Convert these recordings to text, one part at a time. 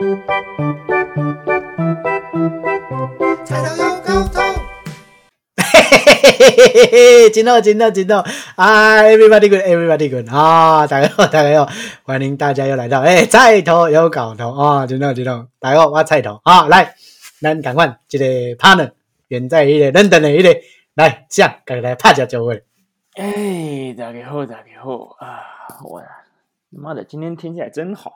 菜头有狗头，嘿嘿嘿嘿嘿，真好，真好，真好啊！Everybody good，Everybody good 啊！大家好，大家好，欢迎大家又来到哎，菜头有搞头啊！真好，真好，大家好，我菜头啊！来，咱赶快这个 partner 远在迄个 London 的迄个来，这样赶来拍下酒会。哎，大家好，大家好啊！我妈的，今天天气还真好。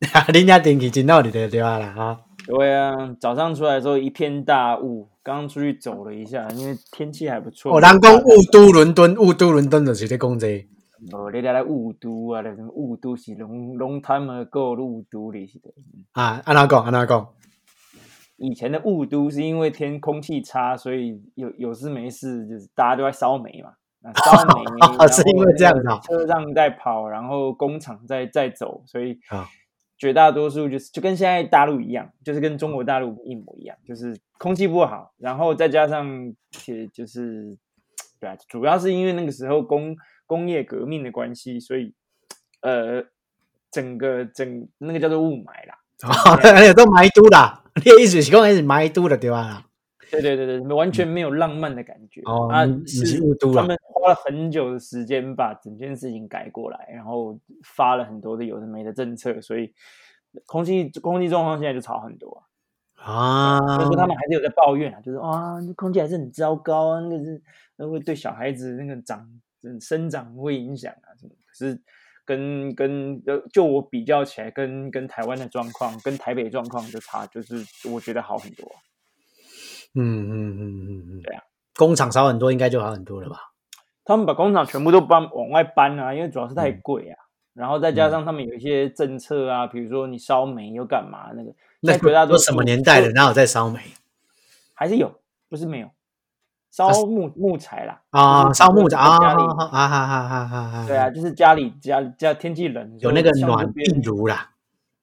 恁家天气真好，就对对啊啦啊！对啊，早上出来的时候一片大雾，刚刚出去走了一下，因为天气还不错。哦，人讲雾都伦敦，雾都伦敦就是咧讲这个。无你来来雾都啊，那什么雾都是 long long time ago 的雾都里是的。啊，安怎讲？安怎讲？以前的雾都是因为天空气差，所以有有事没事就是大家都在烧煤嘛。那烧煤 是因为这样子啊车上在跑，然后工厂在在走，所以啊绝大多数就是就跟现在大陆一样，就是跟中国大陆一模一样，就是空气不好，然后再加上其实就是对啊，主要是因为那个时候工工业革命的关系，所以呃整个整那个叫做雾霾啦。而且都霾都啦，你的意思是讲是霾都的对吧？对对对对，完全没有浪漫的感觉。哦啊，是他们花了很久的时间把整件事情改过来，然后发了很多的有的没的政策，所以空气空气状况现在就差很多啊。啊所以说他们还是有在抱怨啊，就是啊，空气还是很糟糕啊，那个是那会对小孩子那个长嗯生长会影响啊什么。可是跟跟呃，就我比较起来，跟跟台湾的状况，跟台北状况就差，就是我觉得好很多啊。嗯嗯嗯嗯嗯，对啊，工厂少很多，应该就好很多了吧？他们把工厂全部都搬往外搬啊，因为主要是太嗯贵啊。然后再加上他们有一些政策啊，比如说你烧煤又干嘛那个，那绝大多数什么年代的，哪有在烧煤还是有，不是没有，烧木木材啦啊？就是烧木的啊家里啊哈哈哈哈哈！对啊，，就是家里家家天气冷有那个暖炉啦。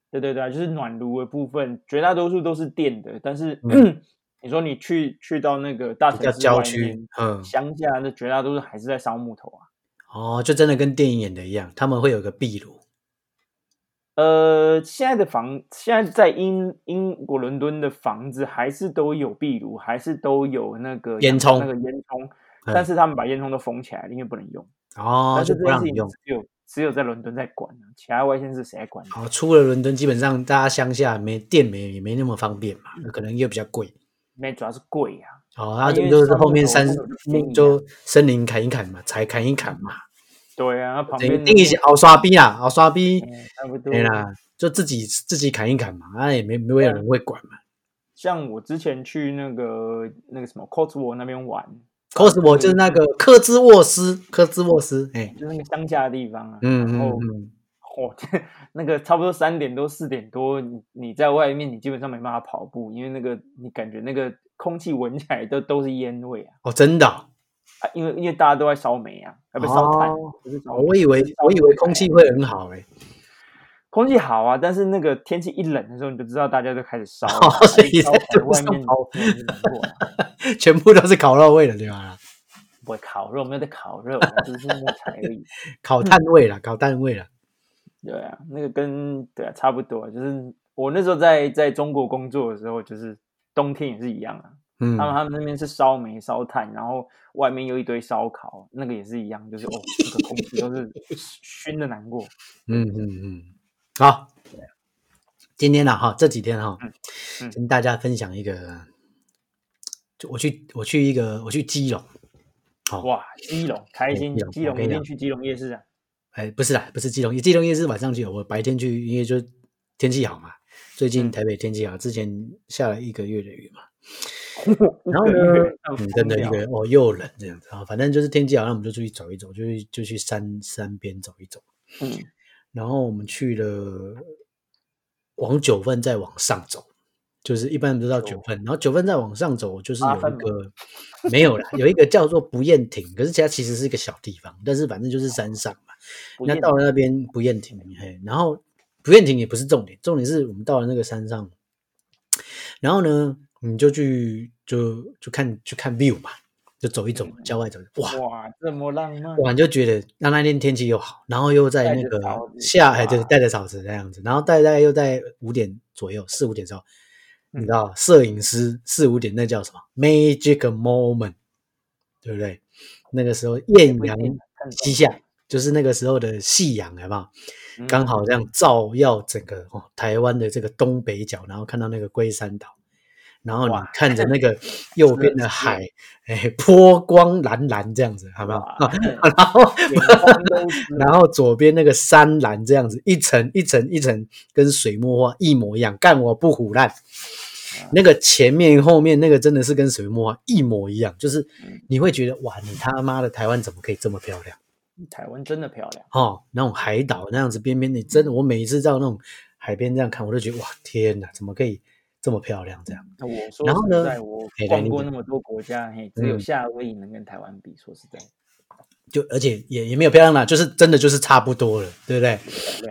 对对对啊，就是暖炉的部分，绝大多数都是电的。但是、嗯 你说你去去到那个大比较城市郊区乡下，那绝大多数还是在烧木头啊。哦，就真的跟电影演的一样，他们会有个壁炉。呃，现在的房，现在在英英国伦敦的房子还是都有壁炉，还是都有那个烟囱那个烟囱，嗯但是他们把烟囱都封起来了，因为不能用。哦，但是就这件事情不让你用。只有只有在伦敦在管啊，其他外县市谁在管？哦，出了伦敦，基本上大家乡下没电没也没那么方便嘛，可能又比较贵。没，主要是贵啊。哦，啊因为然后就是后面山就森林砍一砍嘛，柴砍一砍嘛，对啊，旁边定一些熬刷逼啊，熬刷逼，对啦，就自己自己砍一砍嘛，啊也没没有人会管嘛。像我之前去那个那个什么 Cotswold 那边玩 cos 我就是那个科兹沃斯，科兹沃斯，哎，就是那个乡下的地方啊，嗯嗯嗯，哦，那个差不多三点多四点多，你你在外面你基本上没办法跑步，因为那个你感觉那个空气闻起来都都是烟味啊，哦，真的哦，啊因为因为大家都在烧煤啊，要不烧炭，哦不是烧哦我以为我以为空气会很好哎，空气好啊，但是那个天气一冷的时候，你就知道大家都开始烧所以在外面。全部都是烤肉味的对吧？不会烤肉，没有在烤肉，啊只是木材而已。烤炭味了，烤炭味啦。对啊，那个跟对啊差不多，就是我那时候在在中国工作的时候，就是冬天也是一样啊。嗯他们他们那边是烧煤烧炭，然后外面有一堆烧烤，那个也是一样，就是哦，那个空气都是熏的难过。嗯嗯嗯，好，今天呢哈，这几天哈，嗯跟大家分享一个，就我去我去一个我去基隆，好、哇，基隆开心基隆，一定去基隆夜市啊。哎，不是啦，不是基隆，基隆夜是晚上去，我白天去，因为就天气好嘛。最近嗯台北天气好，之前下了一个月的雨嘛，然然后呢，嗯，真的一个哦又冷这样子啊，反正就是天气好，那我们就出去走一走，就去就去山山边走一走。嗯然后我们去了往九份再往上走，就是一般人都知道九份，然后九份再往上走，就是有一个 没有啦，有一个叫做不厌亭，可是它其实是一个小地方，但是反正就是山上嘛。那到了那边不厌亭，嘿，然后不厌亭也不是重点，重点是我们到了那个山上，然后呢，你就去就就看去看 view 嘛，就走一走，嗯郊外走，哇哇，这么浪漫，哇，你就觉得那那天天气又好，然后又在那个下，哎，对，哇带着草子这样子，然后大概又在五点左右，四五点的时候，你嗯知道，摄影师四五点那叫什么 magic moment，对不对？那个时候艳阳西下，就是那个时候的夕阳，有没有？嗯刚好这样照耀整个哦台湾的这个东北角，然后看到那个龟山岛，然后你看着那个 右边的海，哎，波光蓝蓝这样子，好不好？哇 然后 然后左边那个山蓝这样子，一层一层一层，跟水墨画一模一样，干我不腐烂。那个前面后面那个真的是跟水墨画一模一样，就是嗯你会觉得哇，你他妈的台湾怎么可以这么漂亮？台湾真的漂亮，哦，那种海岛那样子边边，你真的，我每一次到那种海边这样看，我都觉得哇，天哪，怎么可以这么漂亮？这样，那我说然后呢实在，我逛过那么多国家，嘿，只有嗯夏威夷能跟台湾比。说实在，就而且也也没有漂亮啦，就是真的就是差不多了，对不对？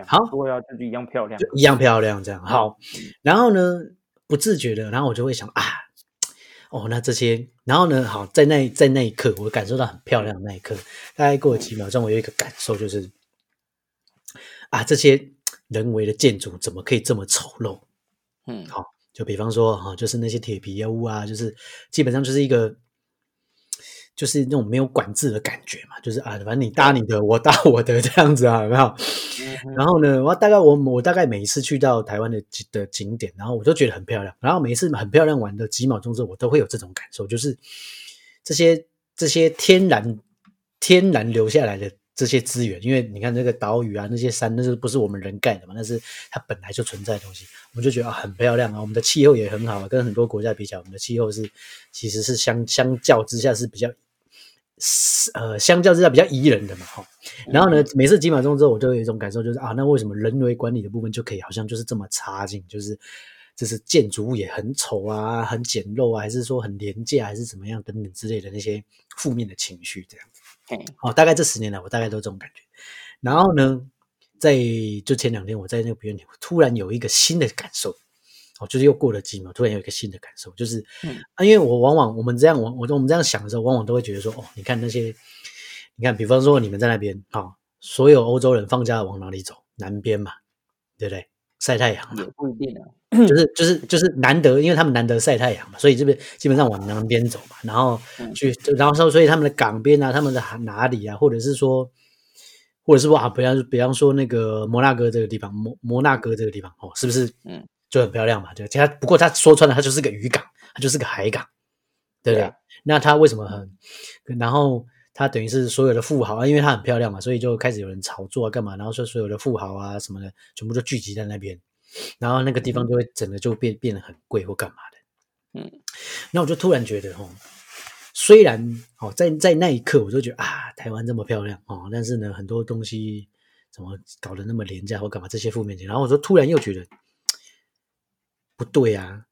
好如果要就是一样漂亮就，一样漂亮这样。好，然后呢，不自觉的，然后我就会想啊，哦，那这些，然后呢，好，在那在那一刻，我感受到很漂亮的那一刻，大概过了几秒钟，我有一个感受就是，啊，这些人为的建筑怎么可以这么丑陋？嗯，好、就比方说哈、就是那些铁皮屋啊，就是基本上就是一个，就是那种没有管制的感觉嘛，就是啊，反正你搭你的，我搭我的这样子啊，有没有？然后呢，我大概我我大概每一次去到台湾的景的景点，然后我都觉得很漂亮，然后每一次很漂亮玩的几秒钟之后，我都会有这种感受，就是这些这些天然天然留下来的这些资源，因为你看那个岛屿啊，那些山，那是不是我们人盖的嘛？那是它本来就存在的东西，我们就觉得啊很漂亮啊。我们的气候也很好啊，跟很多国家比起来，我们的气候是其实是相相较之下是比较呃相较之下比较宜人的嘛，哈。然后呢，每次几秒钟之后，我就有一种感受，就是啊，那为什么人为管理的部分就可以好像就是这么差劲？就是就是建筑物也很丑啊，很简陋啊，还是说很廉价，还是怎么样等等之类的那些负面的情绪这样子。嘿哦，大概这十年来，我大概都这种感觉。然后呢，在就前两天，我在那个表演，我突然有一个新的感受。哦，就是又过了几秒，突然有一个新的感受，就是、嗯啊，因为我往往我们这样，我我我们这样想的时候，往往都会觉得说，哦，你看那些，你看，比方说你们在那边，哦，所有欧洲人放假往哪里走？南边嘛，对不对？晒太阳嘛也，不一定啊。就是就是就是难得，因为他们难得晒太阳嘛，所以这边基本上往南边走嘛，然后嗯去，然后说，所以他们的港边啊，他们的哪里啊，或者是说，或者是说啊，比方比方说那个摩纳哥这个地方，摩摩纳哥这个地方哦，是不是嗯就很漂亮嘛？对，其实它不过他说穿了，它就是个渔港，它就是个海港，对不对？对啊那它为什么很？然后它等于是所有的富豪啊，因为它很漂亮嘛，所以就开始有人炒作啊，干嘛？然后说所有的富豪啊什么的，全部都聚集在那边，然后那个地方就会整个就变变得很贵或干嘛的。嗯，那我就突然觉得哦，虽然哦，在在那一刻我就觉得啊，台湾这么漂亮哦，但是呢，很多东西怎么搞得那么廉价或干嘛这些负面情绪，然后我就突然又觉得不对啊，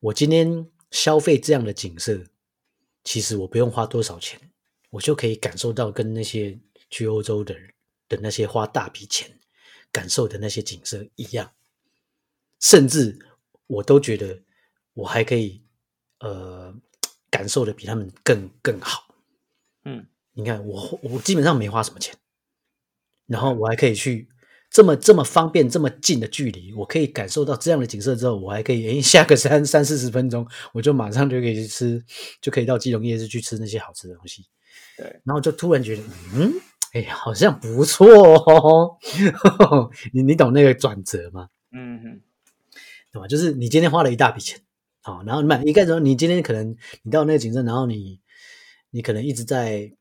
我今天消费这样的景色，其实我不用花多少钱，我就可以感受到跟那些去欧洲的人的那些花大笔钱感受的那些景色一样，甚至我都觉得我还可以呃感受的比他们更更好。嗯，你看我我基本上没花什么钱，然后我还可以去这么这么方便这么近的距离，我可以感受到这样的景色之后，我还可以诶 下个三三四十分钟，我就马上就可以去吃，就可以到基隆夜市去吃那些好吃的东西。对，然后就突然觉得，嗯，哎，好像不错哦。你你懂那个转折吗？嗯哼，对吧？就是你今天花了一大笔钱，好，然后你买一开始你今天可能你到那个景色，然后你你可能一直在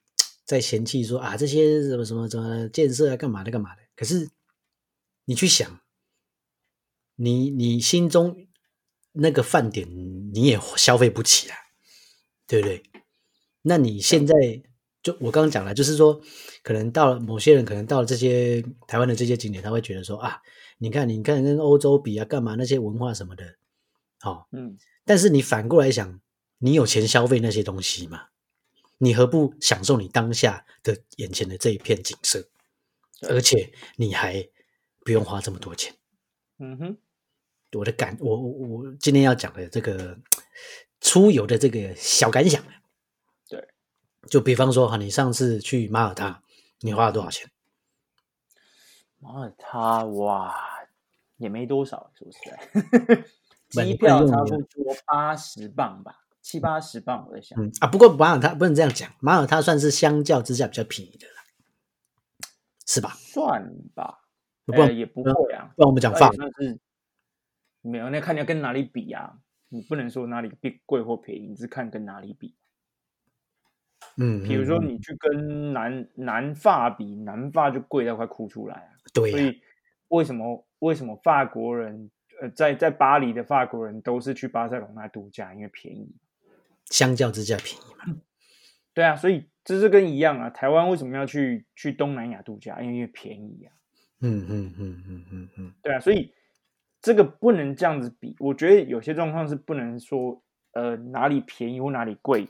在嫌弃说啊这些什么什么什么建设啊干嘛的干嘛的，可是你去想，你你心中那个饭点你也消费不起啊，对不对？那你现在就我刚刚讲了，就是说，可能到了某些人，可能到了这些台湾的这些景点，他会觉得说啊，你看，你看跟欧洲比啊，干嘛那些文化什么的，好、嗯，但是你反过来想，你有钱消费那些东西吗？你何不享受你当下的眼前的这一片景色，而且你还不用花这么多钱？嗯哼，我的感，我我我今天要讲的这个出游的这个小感想，对，就比方说哈，你上次去马耳他，你花了多少钱？马耳他哇，也没多少，是 不是，机票差不多八十磅吧，七八十磅，我在想。嗯啊，不过马耳他不能这样讲，马耳他算是相较之下比较便宜的了，是吧？算吧，不然呃也不会啊，不然我们讲法没有，那看你要跟哪里比啊，你不能说哪里比贵或便宜，你是看跟哪里比。嗯，比如说嗯，你去跟南南法比，南法就贵到快哭出来啊。对啊、所以为什么为什么法国人呃在在巴黎的法国人都是去巴塞隆那度假，因为便宜。相较之下便宜嘛。对啊，所以这是跟一样啊。台湾为什么要去去东南亚度假？因为便宜啊。嗯嗯嗯嗯嗯嗯，对啊，所以这个不能这样子比。我觉得有些状况是不能说呃哪里便宜或哪里贵。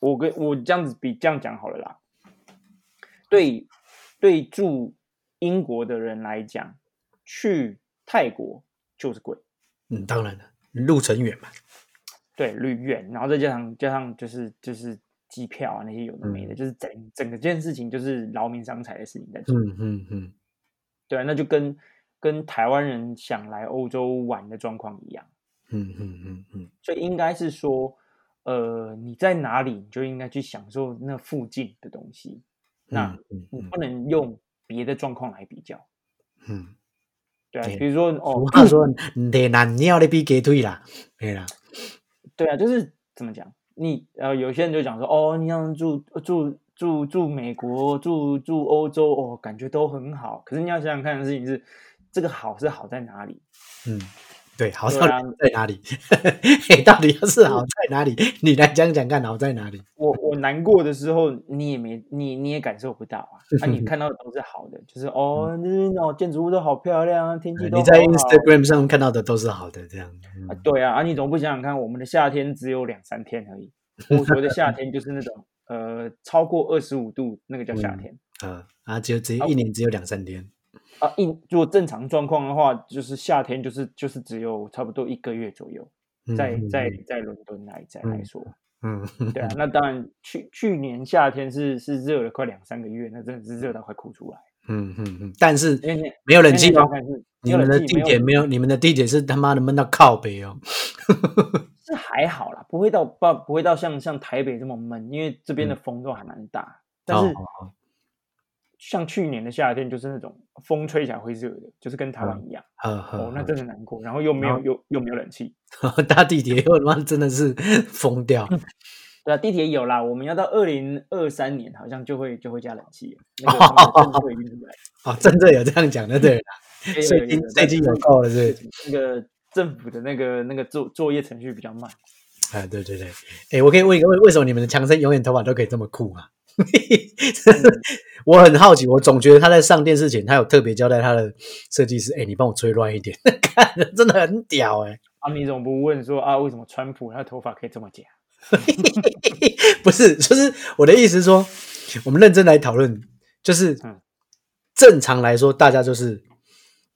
我我跟我这样子比这样讲好了啦。对对，住英国的人来讲，去泰国就是贵。嗯，当然了，路程远嘛。对，旅远，然后再加上加上就是就是机票啊那些有的没的，嗯就是整整个件事情就是劳民伤财的事情在做。嗯嗯嗯，对啊，那就跟跟台湾人想来欧洲玩的状况一样，嗯嗯嗯嗯，所以应该是说，呃，你在哪里，你就应该去享受那附近的东西，那你不能用别的状况来比较。嗯，对啊，对比如说俗哦，话说“你难尿的比鸡腿啦”，对啦，对啊，就是怎么讲？你呃，有些人就讲说，哦，你要住住住住美国，住住欧洲，哦，感觉都很好。可是你要想想看的事情是，这个好是好在哪里？嗯，对，好在哪里？嘿到底要是好在哪里？你来讲讲看，好在哪里？我我难过的时候，你也没你你也感受不到啊。啊，你看到的都是好的，就是哦，那边哦建筑物都好漂亮啊，天气都好你在 Instagram 上看到的都是好的，这样。嗯啊，对啊，啊，你怎么不想想看，我们的夏天只有两三天而已。我所谓的夏天就是那种呃超过二十五度，那个叫夏嗯天。呃，啊，只有只有一年只有两三天。啊，一如果正常状况的话，就是夏天就是就是只有差不多一个月左右，嗯在嗯在在伦敦来在来嗯说，嗯，对啊，那当然去去年夏天是是热了快两三个月，那真的是热到快哭出来，嗯嗯嗯，但是没有冷气哦你们的地铁没有，你们的地铁是他妈的闷到靠北哦。是还好啦，不会到不不会到像像台北这么闷，因为这边的风都还蛮大，但是像去年的夏天就是那种风吹起来会热的，就是跟台湾一样，哦，那真的难过，然后又没有又又没有冷气。搭地铁又他妈真的是 疯掉。对啊，地铁有啦，我们要到二零二三年好像就会就会加冷气了，那个他们的政策已经出来，哦，真的有这样讲的，对 最近最近有够了，是不是？那个政府的那个那个作作业程序比较慢，啊，对对对，哎，我可以问一个，为为什么你们的强生永远头发都可以这么酷啊？我很好奇，我总觉得他在上电视前，他有特别交代他的设计师，哎，你帮我吹乱一点，看真的很屌哎、啊，你怎么不问说啊，为什么川普他头发可以这么假？不是，就是我的意思是说，我们认真来讨论，就是嗯。正常来说，大家就是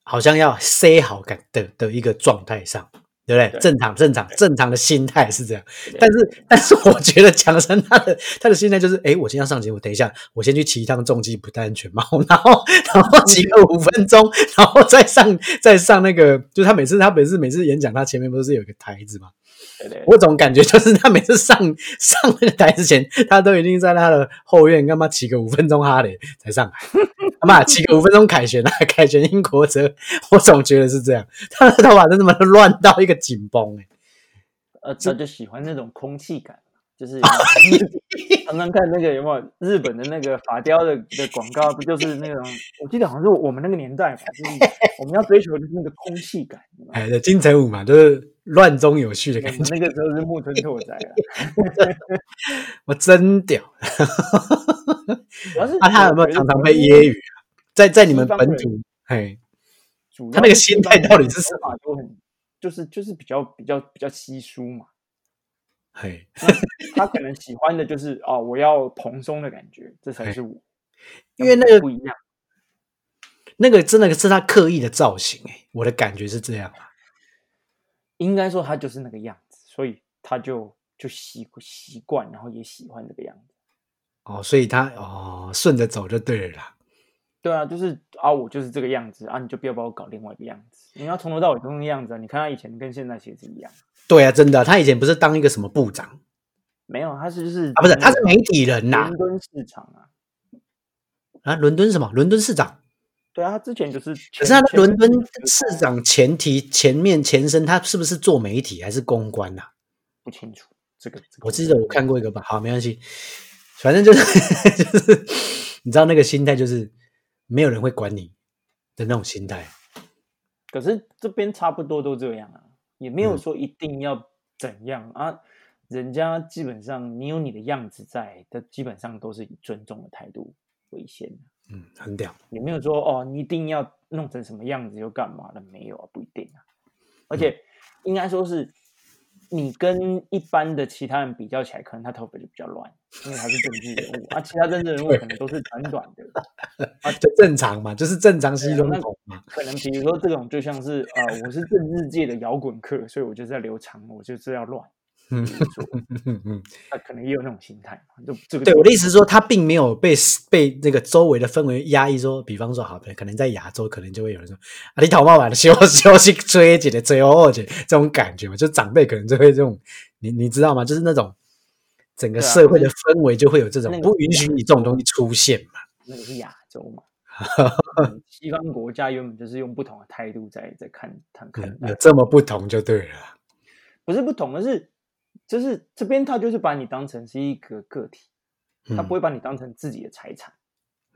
好像要 say 好感的的一个状态上，对不对？对。正常正常正常的心态是这样，但是但是我觉得强生他的他的心态就是，哎，我今天要上节目，等一下我先去骑一趟重机不戴安全帽，然后然后骑个五分钟，然后再上再上那个，就是他每次他每次每次演讲，他前面不是有一个台子吗？对对。我总感觉就是他每次上上那个台之前，他都一定在他的后院干嘛骑个五分钟哈雷才上来，他 妈骑个五分钟凯旋啊，凯旋英国车，我总觉得是这样，他的头发真他妈的乱到一个紧绷哎，呃，他就喜欢那种空气感，就是 常常看那个有没有日本的那个发雕的的广告，不就是那种？我记得好像是我们那个年代吧，就是我们要追求的就是那个空气感。哎，对金城武嘛，就是乱中有序的感觉，那个时候是木村拓哉啊，我真屌。主要是啊，他有没有常常被揶揄啊？在在你们本土，嘿，他那个心态到底是什什么？都很就是就是比较比较比较稀疏嘛。嘿，他可能喜欢的就是哦，我要蓬松的感觉，这才是我。因为那个不一样，那个真的是他刻意的造型哎，我的感觉是这样啊。应该说他就是那个样子，所以他就就习习惯，然后也喜欢这个样子。哦，所以他哦顺着走就对了啦。对啊，就是啊，我就是这个样子啊，你就不要把我搞另外一个样子。你要从头到尾都那个样子啊，你看他以前跟现在其实一样。对啊，真的，他以前不是当一个什么部长没有，他是就是啊？不是，他是媒体人呐伦敦市场啊。啊，伦敦什么？伦敦市长。对啊，他之前就是前，可是他的前伦敦市长前提前面前身，他是不是做媒体还是公关呐、啊？不清楚这个。这个我记得我看过一个吧，好，没关系，反正就是 就是，你知道那个心态就是没有人会管你的那种心态。可是这边差不多都这样啊，也没有嗯说一定要怎样、啊。人家基本上你有你的样子在，他基本上都是以尊重的态度为先的，嗯，很屌。也没有说哦，你一定要弄成什么样子又干嘛的，没有啊，不一定啊。而且应该说是你跟一般的其他人比较起来，可能他头发就比较乱，因为他是政治人物啊，其他政治人物可能都是短短的 啊。就正常嘛，就是正常西装头嘛。可能比如说这种就像是呃，我是政治界的摇滚客，所以我就是要留长，我就是要乱。嗯 他可能也有那种心态嘛，就这个对我的意思是说，他并没有被被那个周围的氛围压抑说，比方说，好的，可能在亚洲，可能就会有人说啊，你头毛把休休息追姐的追哦姐这种感觉嘛，就长辈可能就会这种，你你知道吗？就是那种整个社会的氛围就会有这种那个不允许你这种东西出现嘛。那个是亚洲嘛。嗯西方国家原本就是用不同的态度在在看看看有，这么不同就对了。不是不同，而是就是这边他就是把你当成是一个个体，他不会把你当成自己的财产。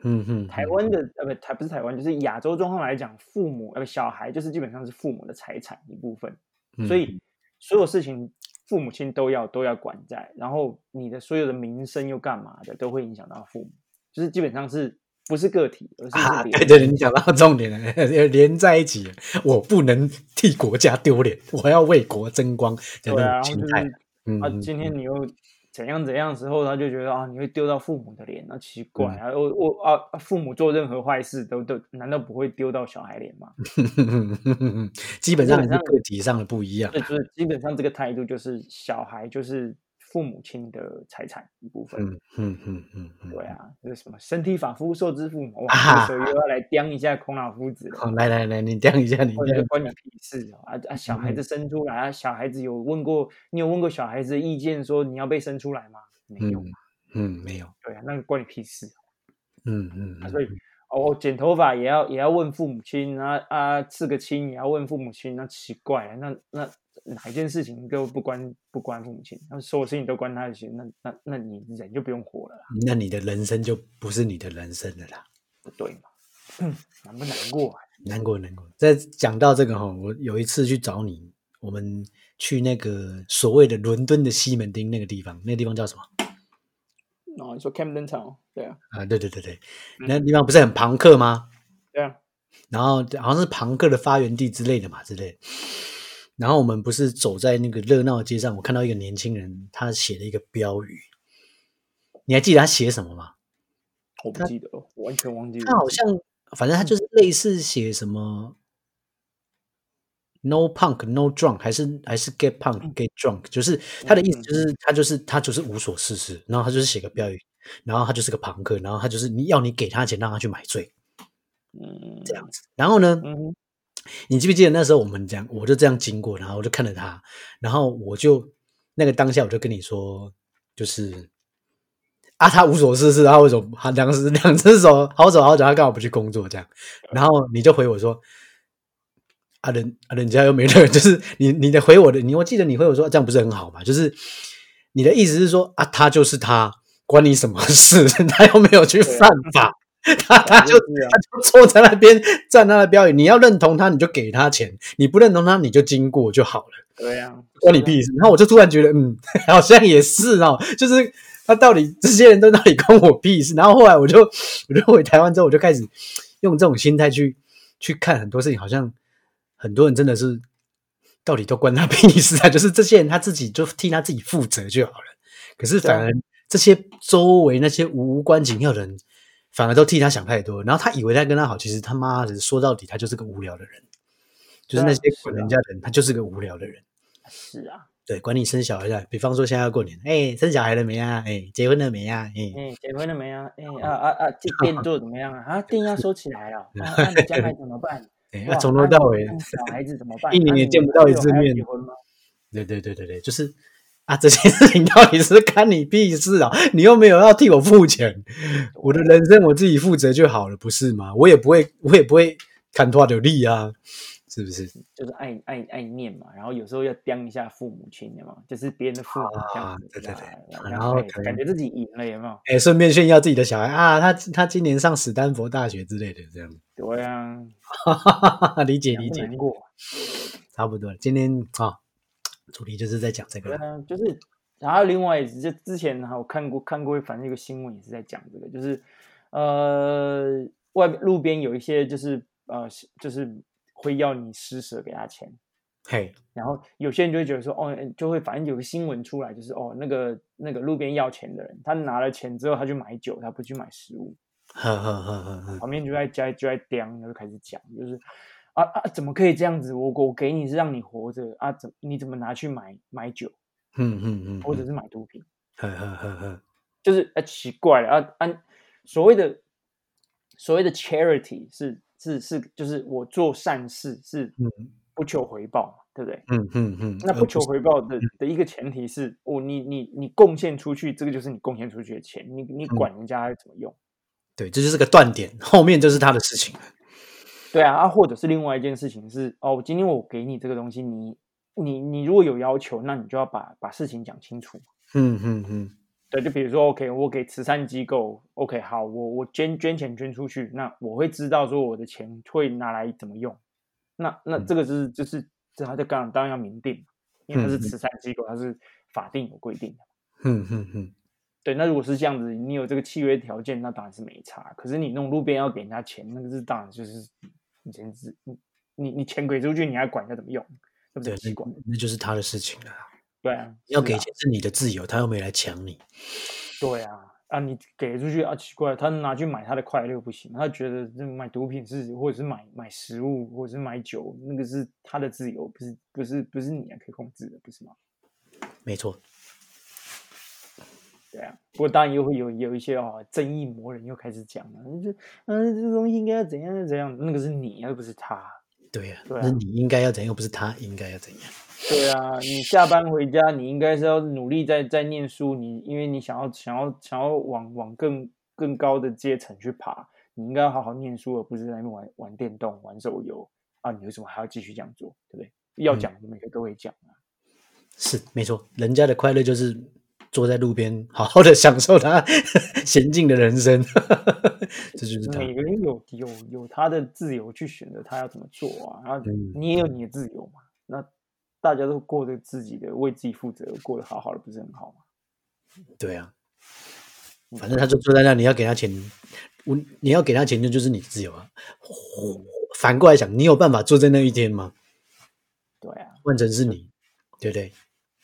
嗯嗯，台湾的呃不台不是台湾，就是亚洲状况来讲，父母呃不小孩就是基本上是父母的财产一部分，嗯所以所有事情父母亲都要都要管在，然后你的所有的名声又干嘛的，都会影响到父母，就是基本上是不是个体，而是啊，是对你讲到重点了，连在一起。我不能替国家丢脸，我要为国争光的对啊，然后那种心态。啊，嗯今天你又怎样怎样的时候，他就觉得啊，你会丢到父母的脸，那奇怪嗯啊，我我啊，父母做任何坏事都都难道不会丢到小孩脸吗？基本上是基本上个体上的不一样对，。就是基本上这个态度就是小孩就是父母亲的财产一部分。嗯嗯嗯嗯嗯，对啊，就是什么身体发肤受之父母，哇，啊这个时候又要来刁一下孔老夫子了。好，来来来，你刁一下，你或这样，者关你屁事哦！啊啊！小孩子生出来啊，小孩子有问过你有问过小孩子的意见，说你要被生出来吗？没有嗯。嗯，没有，对啊，那个关你屁事嗯嗯所以哦，剪头发也要也要问父母亲啊啊，刺个青也要问父母亲，那奇怪了，那那哪一件事情都不关不关父母亲，那所有事情都关他的心，那那那你人就不用活了啦，那你的人生就不是你的人生了啦。不对嘛？难不难过啊？难过难过。再讲到这个哈，我有一次去找你，我们去那个所谓的伦敦的西门町那个地方，那个地方叫什么？哦，你说 Camden Town，对啊，啊，对对对对，嗯那个地方不是很朋克吗？对啊，然后好像是朋克的发源地之类的嘛，之类的。然后我们不是走在那个热闹的街上，我看到一个年轻人，他写了一个标语，你还记得他写什么吗？我不记得了，我完全忘记了。他好像，反正他就是类似写什么 “no punk no drunk”，还是还是 “get punk get drunk”，就是他的意思就是他就是他就是无所事事，然后他就是写个标语，然后他就是个朋克，然后他就是你要你给他钱让他去买醉嗯，这样子，然后呢，你记不记得那时候我们讲，我就这样经过，然后我就看着他，然后我就那个当下我就跟你说，就是啊，他无所事事，他为什么他两只两只手好手好脚，他干嘛不去工作这样？然后你就回我说，啊人啊人家又没人，就是你你的回我的，你我记得你回我说这样不是很好嘛？就是你的意思是说啊，他就是他，关你什么事？他又没有去犯法。他 他就他就坐在那边站他的标语，你要认同他，你就给他钱；你不认同他，你就经过就好了，对呀，啊关你屁事。然后我就突然觉得，嗯，好像也是哦，就是他到底这些人都到底关我屁事？然后后来我就 我就回台湾之后，我就开始用这种心态去去看很多事情，好像很多人真的是到底都关他屁事啊！就是这些人他自己就替他自己负责就好了。可是反而这些周围那些无关紧要的人。反而都替他想太多，然后他以为他跟他好，其实他妈的说到底他就是个无聊的人，就是那些管人家的人，他就是个无聊的人。是啊，对，管你生小孩的，比方说现在要过年，哎，生小孩了没啊？哎，结婚了没啊？哎，哎，结婚了没啊？哎啊啊啊，这店做怎么样啊？啊，店要收起来了，啊，那你将来怎么办？哎，从头到尾，小孩子怎么办？一年也见不到一次面结婚吗？对对对对对，就是啊，这件事情到底是干你屁事啊？你又没有要替我付钱，我的人生我自己负责就好了，不是吗？我也不会，我也不会砍多有利啊，是不是？就是爱爱爱念嘛，然后有时候要刁一下父母亲的嘛，就是别人的父母这样子啊对对对啊然然后感觉自己赢了，有没有？哎，顺便炫耀自己的小孩啊，他他今年上史丹佛大学之类的，这样，对啊，理解难理解？差不多了。今天啊，主题就是在讲这个，就是，然后另外就之前还有看过看过，反正一个新闻也是在讲这个，就是呃，外路边有一些就是呃就是会要你施舍给他钱，嘿，然后有些人就会觉得说，哦，就会反正有个新闻出来，就是哦，那个那个路边要钱的人，他拿了钱之后，他去买酒，他不去买食物，呵呵呵呵呵，旁边就在就在就在叼，然后就开始讲，就是啊啊，怎么可以这样子？我我给你是让你活着啊，怎你怎么拿去买买酒嗯嗯嗯，或者是买毒品？呵呵呵呵，就是啊奇怪了啊啊，所谓的所谓的 charity 是是是，就是我做善事是嗯不求回报嘛，对不对？嗯嗯嗯，那不求回报的的一个前提是，哦，你你你贡献出去，这个就是你贡献出去的钱，你你管人家怎么用？对，这就是个断点，后面就是他的事情了。对啊，啊，或者是另外一件事情是，哦，今天我给你这个东西，你你你如果有要求，那你就要把把事情讲清楚。嗯嗯嗯，对，就比如说，OK，我给慈善机构，OK，好，我我捐捐钱捐出去，那我会知道说我的钱会拿来怎么用。那那这个就是就是这他就当然当然要明定，因为它是慈善机构，它是法定有规定的。嗯嗯嗯，对，那如果是这样子，你有这个契约条件，那当然是没差。可是你那种路边要给人家钱，那个是当然就是你钱是你你你钱给出去，你还管人家怎么用，是不是对？那那就是他的事情了。对啊，要给钱是你的自由，他又没来抢你。对啊，啊，你给出去啊，奇怪，他拿去买他的快乐不行，他觉得这买毒品是，或者是买买食物，或者是买酒，那个是他的自由，不是不是不是你啊可以控制的，不是吗？没错，对啊，不过当然又会有有一些哦，正义魔人又开始讲了，这嗯、这个东西应该要怎样怎样，那个是你，而不是他。对呀、对啊那你应该要怎样，又不是他应该要怎样。对啊，你下班回家，你应该是要努力在在念书，你因为你想要想要想要往往更更高的阶层去爬，你应该要好好念书，而不是在那边玩玩电动、玩手游啊！你为什么还要继续这样做？对不对？要嗯讲的每个都会讲啊。是没错，人家的快乐就是坐在路边好好的享受他 娴静的人生，这就是他。每个人有有有他的自由去选择他要怎么做啊，然后嗯你也有你的自由嘛。那大家都过着自己的，为自己负责，过得好好的，不是很好吗？对啊，嗯反正他就坐在那，你要给他钱，我你要给他钱，那就是你自由啊。反过来想，你有办法坐在那一天吗？对啊，换成是你，对不对？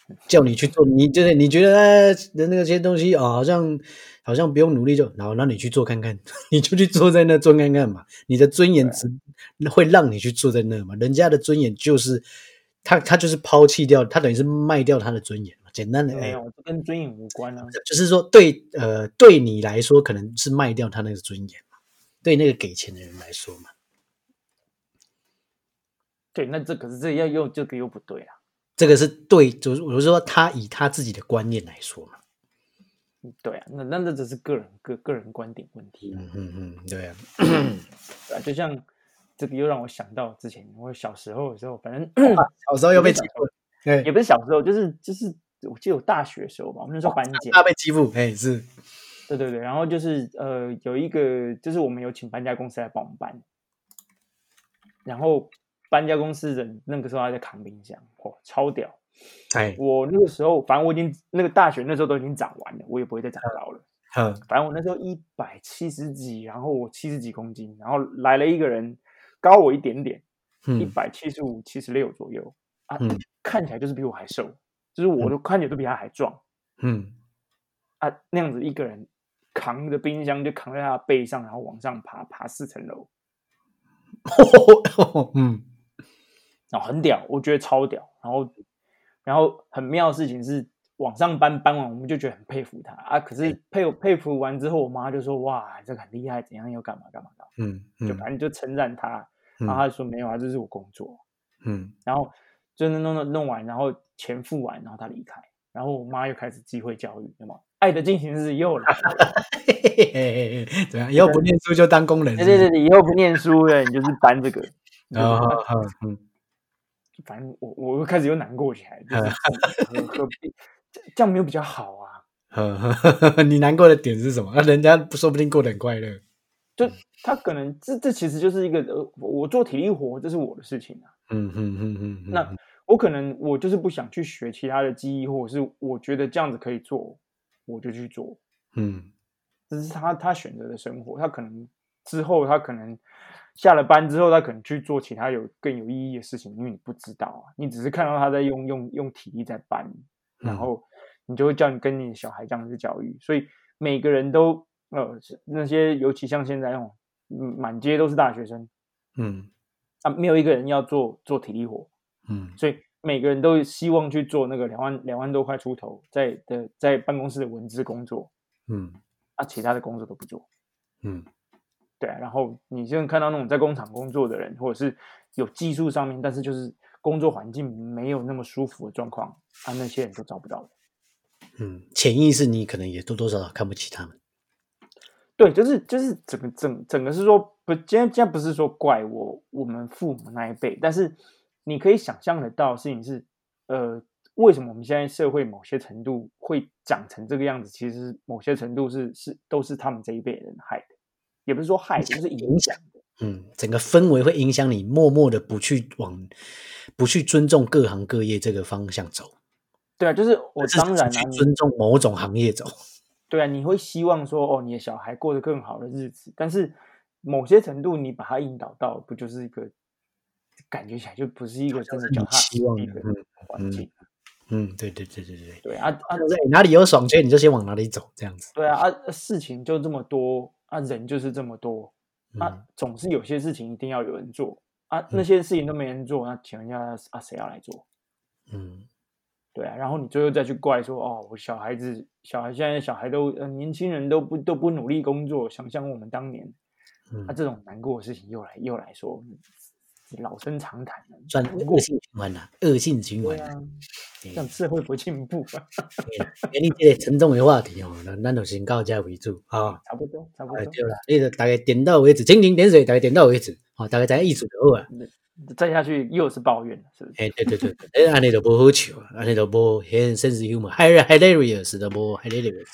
叫你去做，你就是你觉得哎的那些东西啊、好像好像不用努力就，然后让你去做看看，你就去坐在那做看看嘛。你的尊严只会让你去坐在那嘛？人家的尊严就是他他就是抛弃掉，他等于是卖掉他的尊严嘛。简单的没有，这跟尊严无关啊。就是说对呃对你来说可能是卖掉他那个尊严嘛，对那个给钱的人来说嘛，对，那这可是这要用这个又不对啊。这个是对，就是我是说他以他自己的观念来说嘛。对啊，那那那只是个人个个人观点问题。啊。嗯嗯嗯，对啊，对啊，就像这个又让我想到之前我小时候的时候，反正小时候又被欺负，对。也，不是小时候，就是就是我记得我大学的时候吧，我们那时候班检，他被欺负，哎是，对对对，然后就是呃有一个就是我们有请搬家公司来帮我们搬，然后搬家公司人那个时候还在扛冰箱，哦，超屌。哎，我那个时候反正我已经那个大学那时候都已经长完了，我也不会再长高了。嗯。反正我那时候一百七十几，然后我七十几公斤，然后来了一个人高我一点点，一嗯百七十五、七十六左右。啊，嗯。看起来就是比我还瘦，就是我都看起来都比他还壮。嗯，啊，那样子一个人扛着冰箱就扛在他的背上，然后往上爬，爬四层楼，嗯然后很屌，我觉得超屌，然后然后很妙的事情是，往上搬搬完，我们就觉得很佩服他啊。可是佩佩服完之后，我妈就说：“哇，这个很厉害，怎样又干嘛干嘛干嘛。嗯”嗯就反正就称赞他，嗯然后他就说：“没有啊，这是我工作。嗯”然后就弄弄弄弄完，然后钱付完，然后他离开，然后我妈又开始机会教育，对吗？爱的进行式又来了，怎样？以后不念书就当工人？对对对，对以后不念书了，你就是搬这个。啊。哦，嗯反正我我又开始又难过起来，就是 何何必这这样没有比较好啊？你难过的点是什么？那人家说不定过得很快乐。就他可能这这其实就是一个呃，我我做体力活，这是我的事情啊。嗯嗯嗯嗯，那我可能我就是不想去学其他的技艺，或者是我觉得这样子可以做，我就去做。嗯这是他他选择的生活，他可能之后他可能下了班之后，他可能去做其他有更有意义的事情，因为你不知道啊，你只是看到他在用用用体力在搬，然嗯。后你就会叫你跟你的小孩这样子教育，所以每个人都呃那些尤其像现在那种嗯满街都是大学生嗯。啊，没有一个人要做做体力活，嗯。所以每个人都希望去做那个两万两万多块出头在的在办公室的文字工作嗯。啊，其他的工作都不做。嗯对啊，然后你现在看到那种在工厂工作的人，或者是有技术上面，但是就是工作环境没有那么舒服的状况，啊，那些人都找不到。嗯，潜意识你可能也多多少少看不起他们。对，就是就是整个整整个是说不，今天今天不是说怪我我们父母那一辈，但是你可以想象得到的事情是，呃，为什么我们现在社会某些程度会长成这个样子？其实某些程度是是都是他们这一辈人害的，也不是说害的，就是影响。嗯，整个氛围会影响你，默默的不去往不去尊重各行各业这个方向走。对啊，就是我当然啊，去尊重某种行业走。对啊，你会希望说哦，你的小孩过得更好的日子，但是某些程度你把他引导到，不就是一个感觉起来就不是一个真的你脚踏希望的实地的嗯环境。嗯，对对对对对对，对啊啊，就是哪里有爽圈你就先往哪里走，这样子。对啊啊，事情就这么多啊，人就是这么多啊嗯，总是有些事情一定要有人做啊，那些事情都没人做，那请问一下啊，谁要来做？嗯。对啊，然后你最后再去怪说哦，我小孩子小孩现在小孩都呃年轻人都不都不努力工作，想想我们当年，嗯。啊，，这种难过的事情又来又来说，嗯老生常谈了。算恶性循环啦，恶性循环啦。对啊，这样社会不进步啊，给，你这个沉重的话题哦，咱咱就先到这为主啊。差不多差不多。哎对啦，你就大概点到为止，蜻蜓点水，大概点到为止，哦，大概知影意思就好啊。再下去又是抱怨了，是不是？哎，对对对，对哎，安尼就不好笑啊，安尼就无很 sense humor，hilarious 都无 hilarious。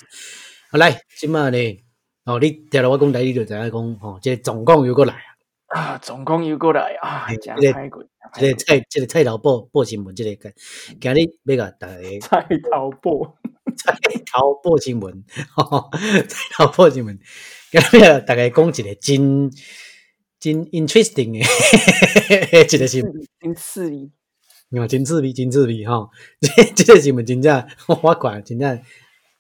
好来，今嘛呢，哦，你听到我讲台，你就知影讲，哦，这个总共又过来啊，啊，总共又过来啊这个这个菜，这个菜头报报新闻，这个今今日要甲大家菜头报，菜头报新闻，吼，菜头报新闻，今日大家讲一个真真 interesting 的 一个新闻。零四一，哦，真刺激，真刺激吼！这这个新闻真正，我看真正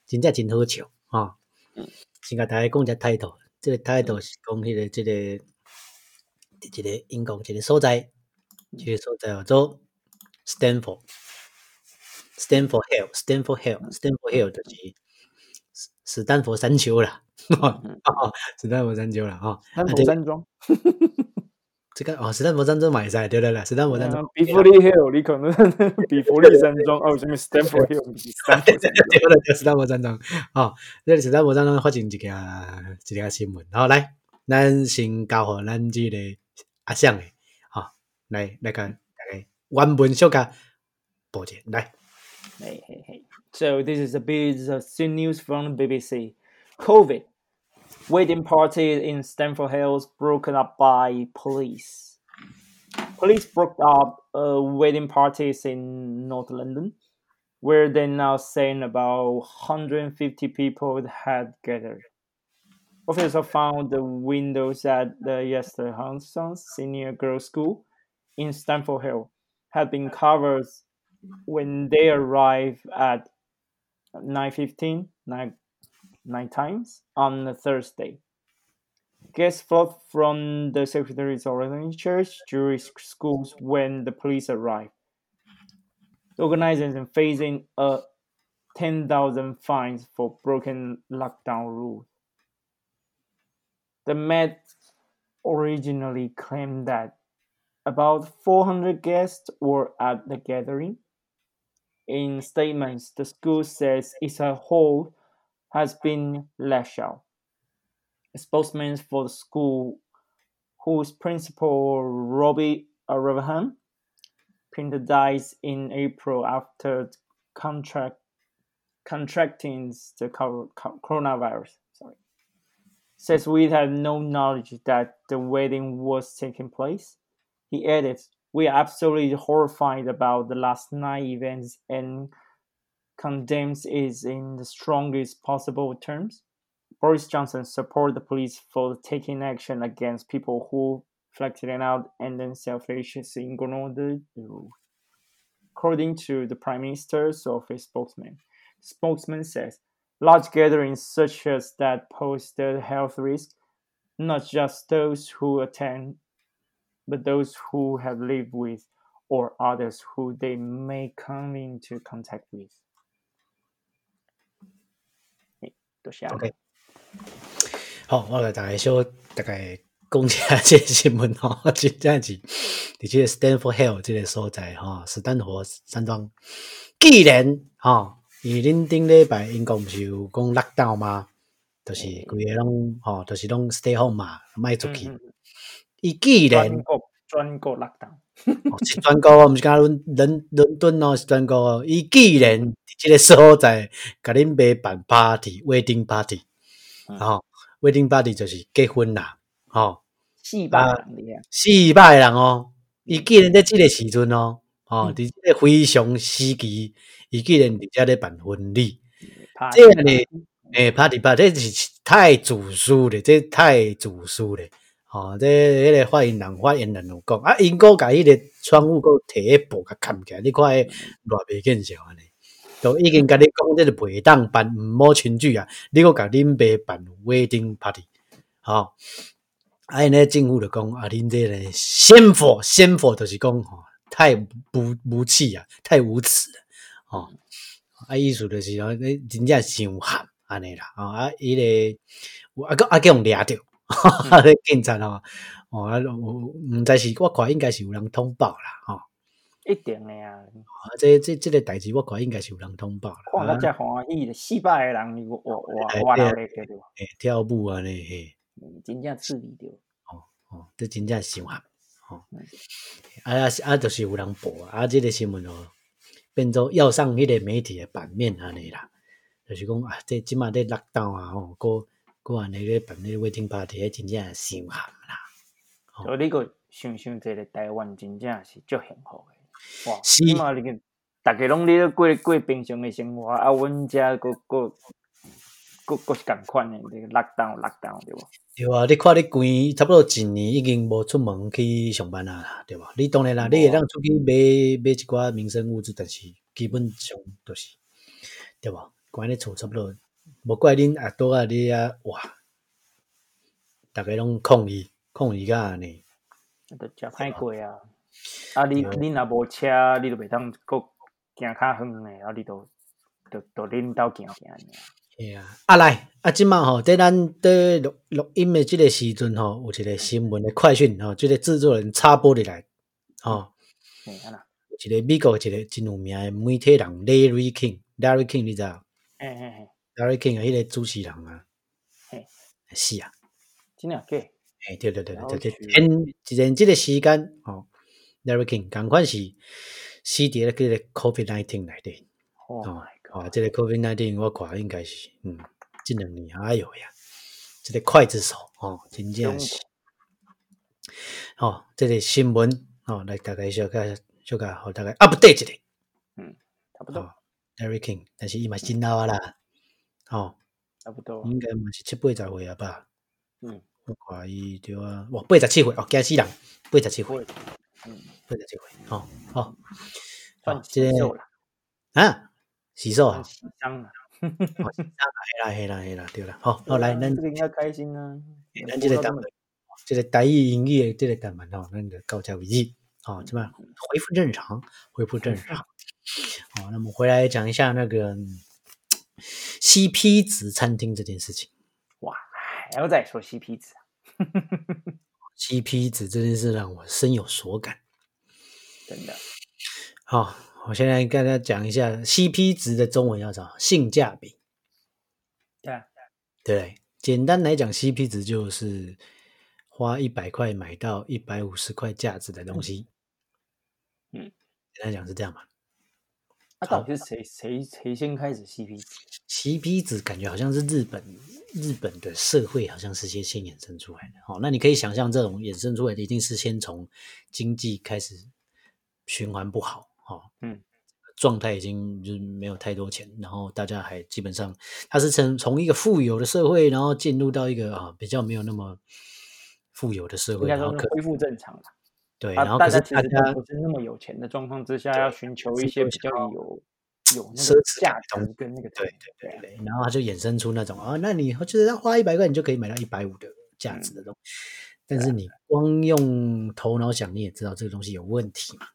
真正真好笑吼。先甲大家讲一下 title，这个 title 是讲迄个这个一个英国一个所在，一个所在叫做 Stanford。Stanford Hill，Stanford Hill，Stanford Hill 就是史史丹佛山丘啦，哦，史丹佛山丘啦，吼。三啊这佛山庄，这个哦，史丹佛山丘嘛会使，对对，史丹佛山丘。比弗利 Hill，你可能比弗利山庄哦，什么 Stanford Hill，不是山庄对了，就是史丹佛山庄哦，这个史丹佛山庄发生一件一件新闻，然后来，咱先交互咱这个 阿相的，吼、来来甲大家原文小甲报一下，来， Hey, hey, hey. So this is a bit of新 news from the BBC. COVID. Wedding party in Stamford Hills broken up by police. Police broke up uh, wedding parties in North London, where they now saying about 150 people had gathered. Officers found the windows at the Yester Hanson's Senior Girls School in Stamford Hill had been covered when they arrived at 9.15 nine, nine times on a thursday guests fled from the secretary's ordinary church jewish schools when the police arrived The organization facing a 10,000 fines for broken lockdown rules. The Met originally claimed that about 400 guests were at the gathering. In statements, the school says its whole has been lashed out. A spokesman for the school, whose principal Robbie Arahan printed dies in April after contract contracting the co- co- coronavirus. Says we have no knowledge that the wedding was taking place. He added, "We are absolutely horrified about the last night events and condemns it in the strongest possible terms." Boris Johnson supported the police for taking action against people who flexing out and then selfishly ignore the rules. According to the Prime Minister's office spokesman, spokesman says large gatherings such as that pose the health risk, not just those who attend, but those who have lived with or others who they may come into contact with. 嘿多谢。 OK 好，我来大概小大概讲一下这个新闻吼，真正是伫即个 Stanford Hill 这个所在吼，斯坦福山庄。既然吼， 伊恁顶礼拜英国毋是有讲 lockdown 吗？就是规个拢吼，就是拢 stay home 嘛，莫出去。伊既然专国专国 lockdown，哦，是全国哦，毋是讲伦伦伦敦哦，是全国哦。伊既然伫即个所在，甲恁爸办 party，wedding party，嗯吼、wedding party 就是结婚啦，吼、四百人的呀，四百人哦。伊既然在即个时阵哦，吼、伫即个非常时期，伊居然伫遮咧办婚礼，这个呢，诶，party party 这是太自私咧，这太自私咧。吼、这迄个发言人发言人有讲，啊，因搁甲迄个窗户个摕迄布甲盖起来，你看迄偌袂见笑安尼。都已经甲你讲，这个袂当办毋好群聚啊！你搁甲恁爸办 wedding party，吼、啊，因咧政府就讲啊，恁这个先佛先佛就是讲吼、太无无气啊，太无耻了，哦、啊，意思就是讲，你真正想喊安尼啦，吼、啊，伊个有啊个啊叫互掠着，啊，咧警察吼，哦，啊，有毋知是我看应该是有人通报啦，吼、一定的啊，啊，这这这个代志我看应该是有人通报啦，啊看到，遮欢喜的，四百个人，你我我我哎我对啊闹咧对对吧？跳舞安尼嘿。嗯真正刺激着。哦，这真正伤寒。吼嗯，啊啊啊，就是有人报啊，啊，这个新闻哦，变做要上迄个媒体的版面安尼啦，就是讲啊，这即马咧落档啊，吼，个个安尼咧办咧 wedding party，迄真正伤寒啦。哦所以你个想想，这个台湾真正是足幸福的。哇，是即马你个大家拢咧过过平常的生活，啊，阮遮个个个个是共款的，这个 lockdown lockdown 对无？对啊，你看你规差不多一年已经无出门去上班啊啦，对无？你当然啦，你会当出去买买一寡民生物资，但是基本上都是对无？关咧厝差不多，无怪恁阿多啊你啊哇，逐个拢抗议抗议甲安尼，啊，都食歹过啊！啊，你对你若无车，你都袂当搁行较远诶，啊，你都都都恁兜行行尔。嘿啊，啊来啊，即满吼，在咱在录录音的即个时阵吼，有一个新闻的快讯吼，即、个制作人插播入来吼。嗯，啊啦，一个美国一个真有名的媒体人 Larry King，Larry King 你知道？嘿嘿嘿，？Larry King 啊，迄个主持人啊，嘿，是啊，真正假？诶，对对对对，就了解是前一前即个时间吼，Larry King 共款是死伫咧即个 Covid nineteen 内底。Oh 哦啊，god！即个 Covid nineteen 我看应该是嗯，即两年哎哟呀，这个刽子手哦，真正是哦，这个新闻哦，来大概小概小概好大概 update 一下。嗯差不多，哦，Larry King，但是伊嘛是真老啊啦，哦、差不多。应该嘛是七八十岁啊吧？嗯，我看伊对啊，哇，八十七岁哦，惊死人，八十七岁，嗯，八十七岁，哦这个洗手啦，啊，洗手啊算，洗伤啦。哦洗手啊嘿啦嘿啦嘿啦，对啦，好，好来，咱这个应该开心啊！咱这个单元，即个台语英语的即个单元吼，咱就到这为止，哦，即摆恢复正常，恢复正常。好，那么回来讲一下那个嗯 CP 值餐厅这件事情。哇，还要再说 CP 值啊，CP 值这件事让我深有所感。真的。好，我现在跟大家讲一下 CP 值的中文要找性价比。对啊，对，简单来讲，CP 值就是花一百块买到一百五十块价值的东西。嗯，简单讲是这样嘛。那、到底是谁谁谁先开始 CP 值？CP 值感觉好像是日本日本的社会好像是先先衍生出来的。哦，那你可以想象这种衍生出来的一定是先从经济开始循环不好，哦，嗯，状态已经就是没有太多钱，然后大家还基本上他是从从一个富有的社会，然后进入到一个啊比较没有那么富有的社会，然后可恢复正常了。对，啊然后可是大家不是那么有钱的状况之下，要寻求一些比较有有那奢侈感的值跟那个对对对对，然后他就衍生出那种啊，那你就是要花一百块，你就可以买到一百五的价值的东西。但是你光用头脑想，你也知道这个东西有问题嘛？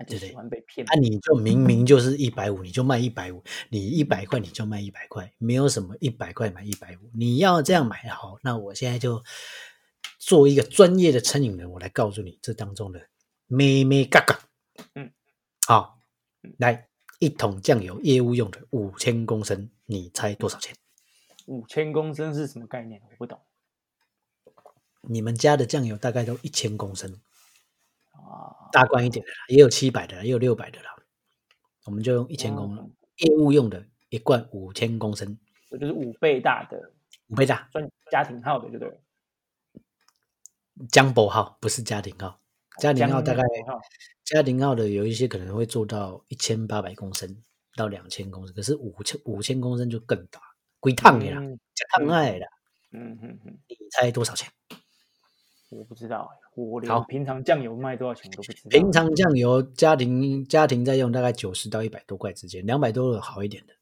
他就对喜欢被骗。啊，你就明明 就是一百五，你就卖一百五，你一百块你就卖一百块，没有什么一百块买一百五。你要这样买好，那我现在就做一个专业的餐饮人，我来告诉你这当中的咩咩嘎嘎。嗯，好，来一桶酱油，业务用的五千公升，你猜多少钱？五千公升是什么概念？我不懂你们家的酱油大概都一千公升，啊。大罐一点的啦，也有七百的啦，也有六百的啦。我们就用一千公升，哦业务用的一罐五千公升，这就是五倍大的，五倍大。算家庭号的，就对了。江博号不是家庭号，家庭号大概号家庭号的有一些可能会做到一千八百公升到两千公升，可是五千五千公升就更大，龟烫的啦，嗯加烫爱啦。嗯嗯嗯，你猜多少钱？我不知道欸，我连平常酱油卖多少钱我都不知道。平常酱油家庭家庭在用大概九十到一百多块之间，两百多的好一点的。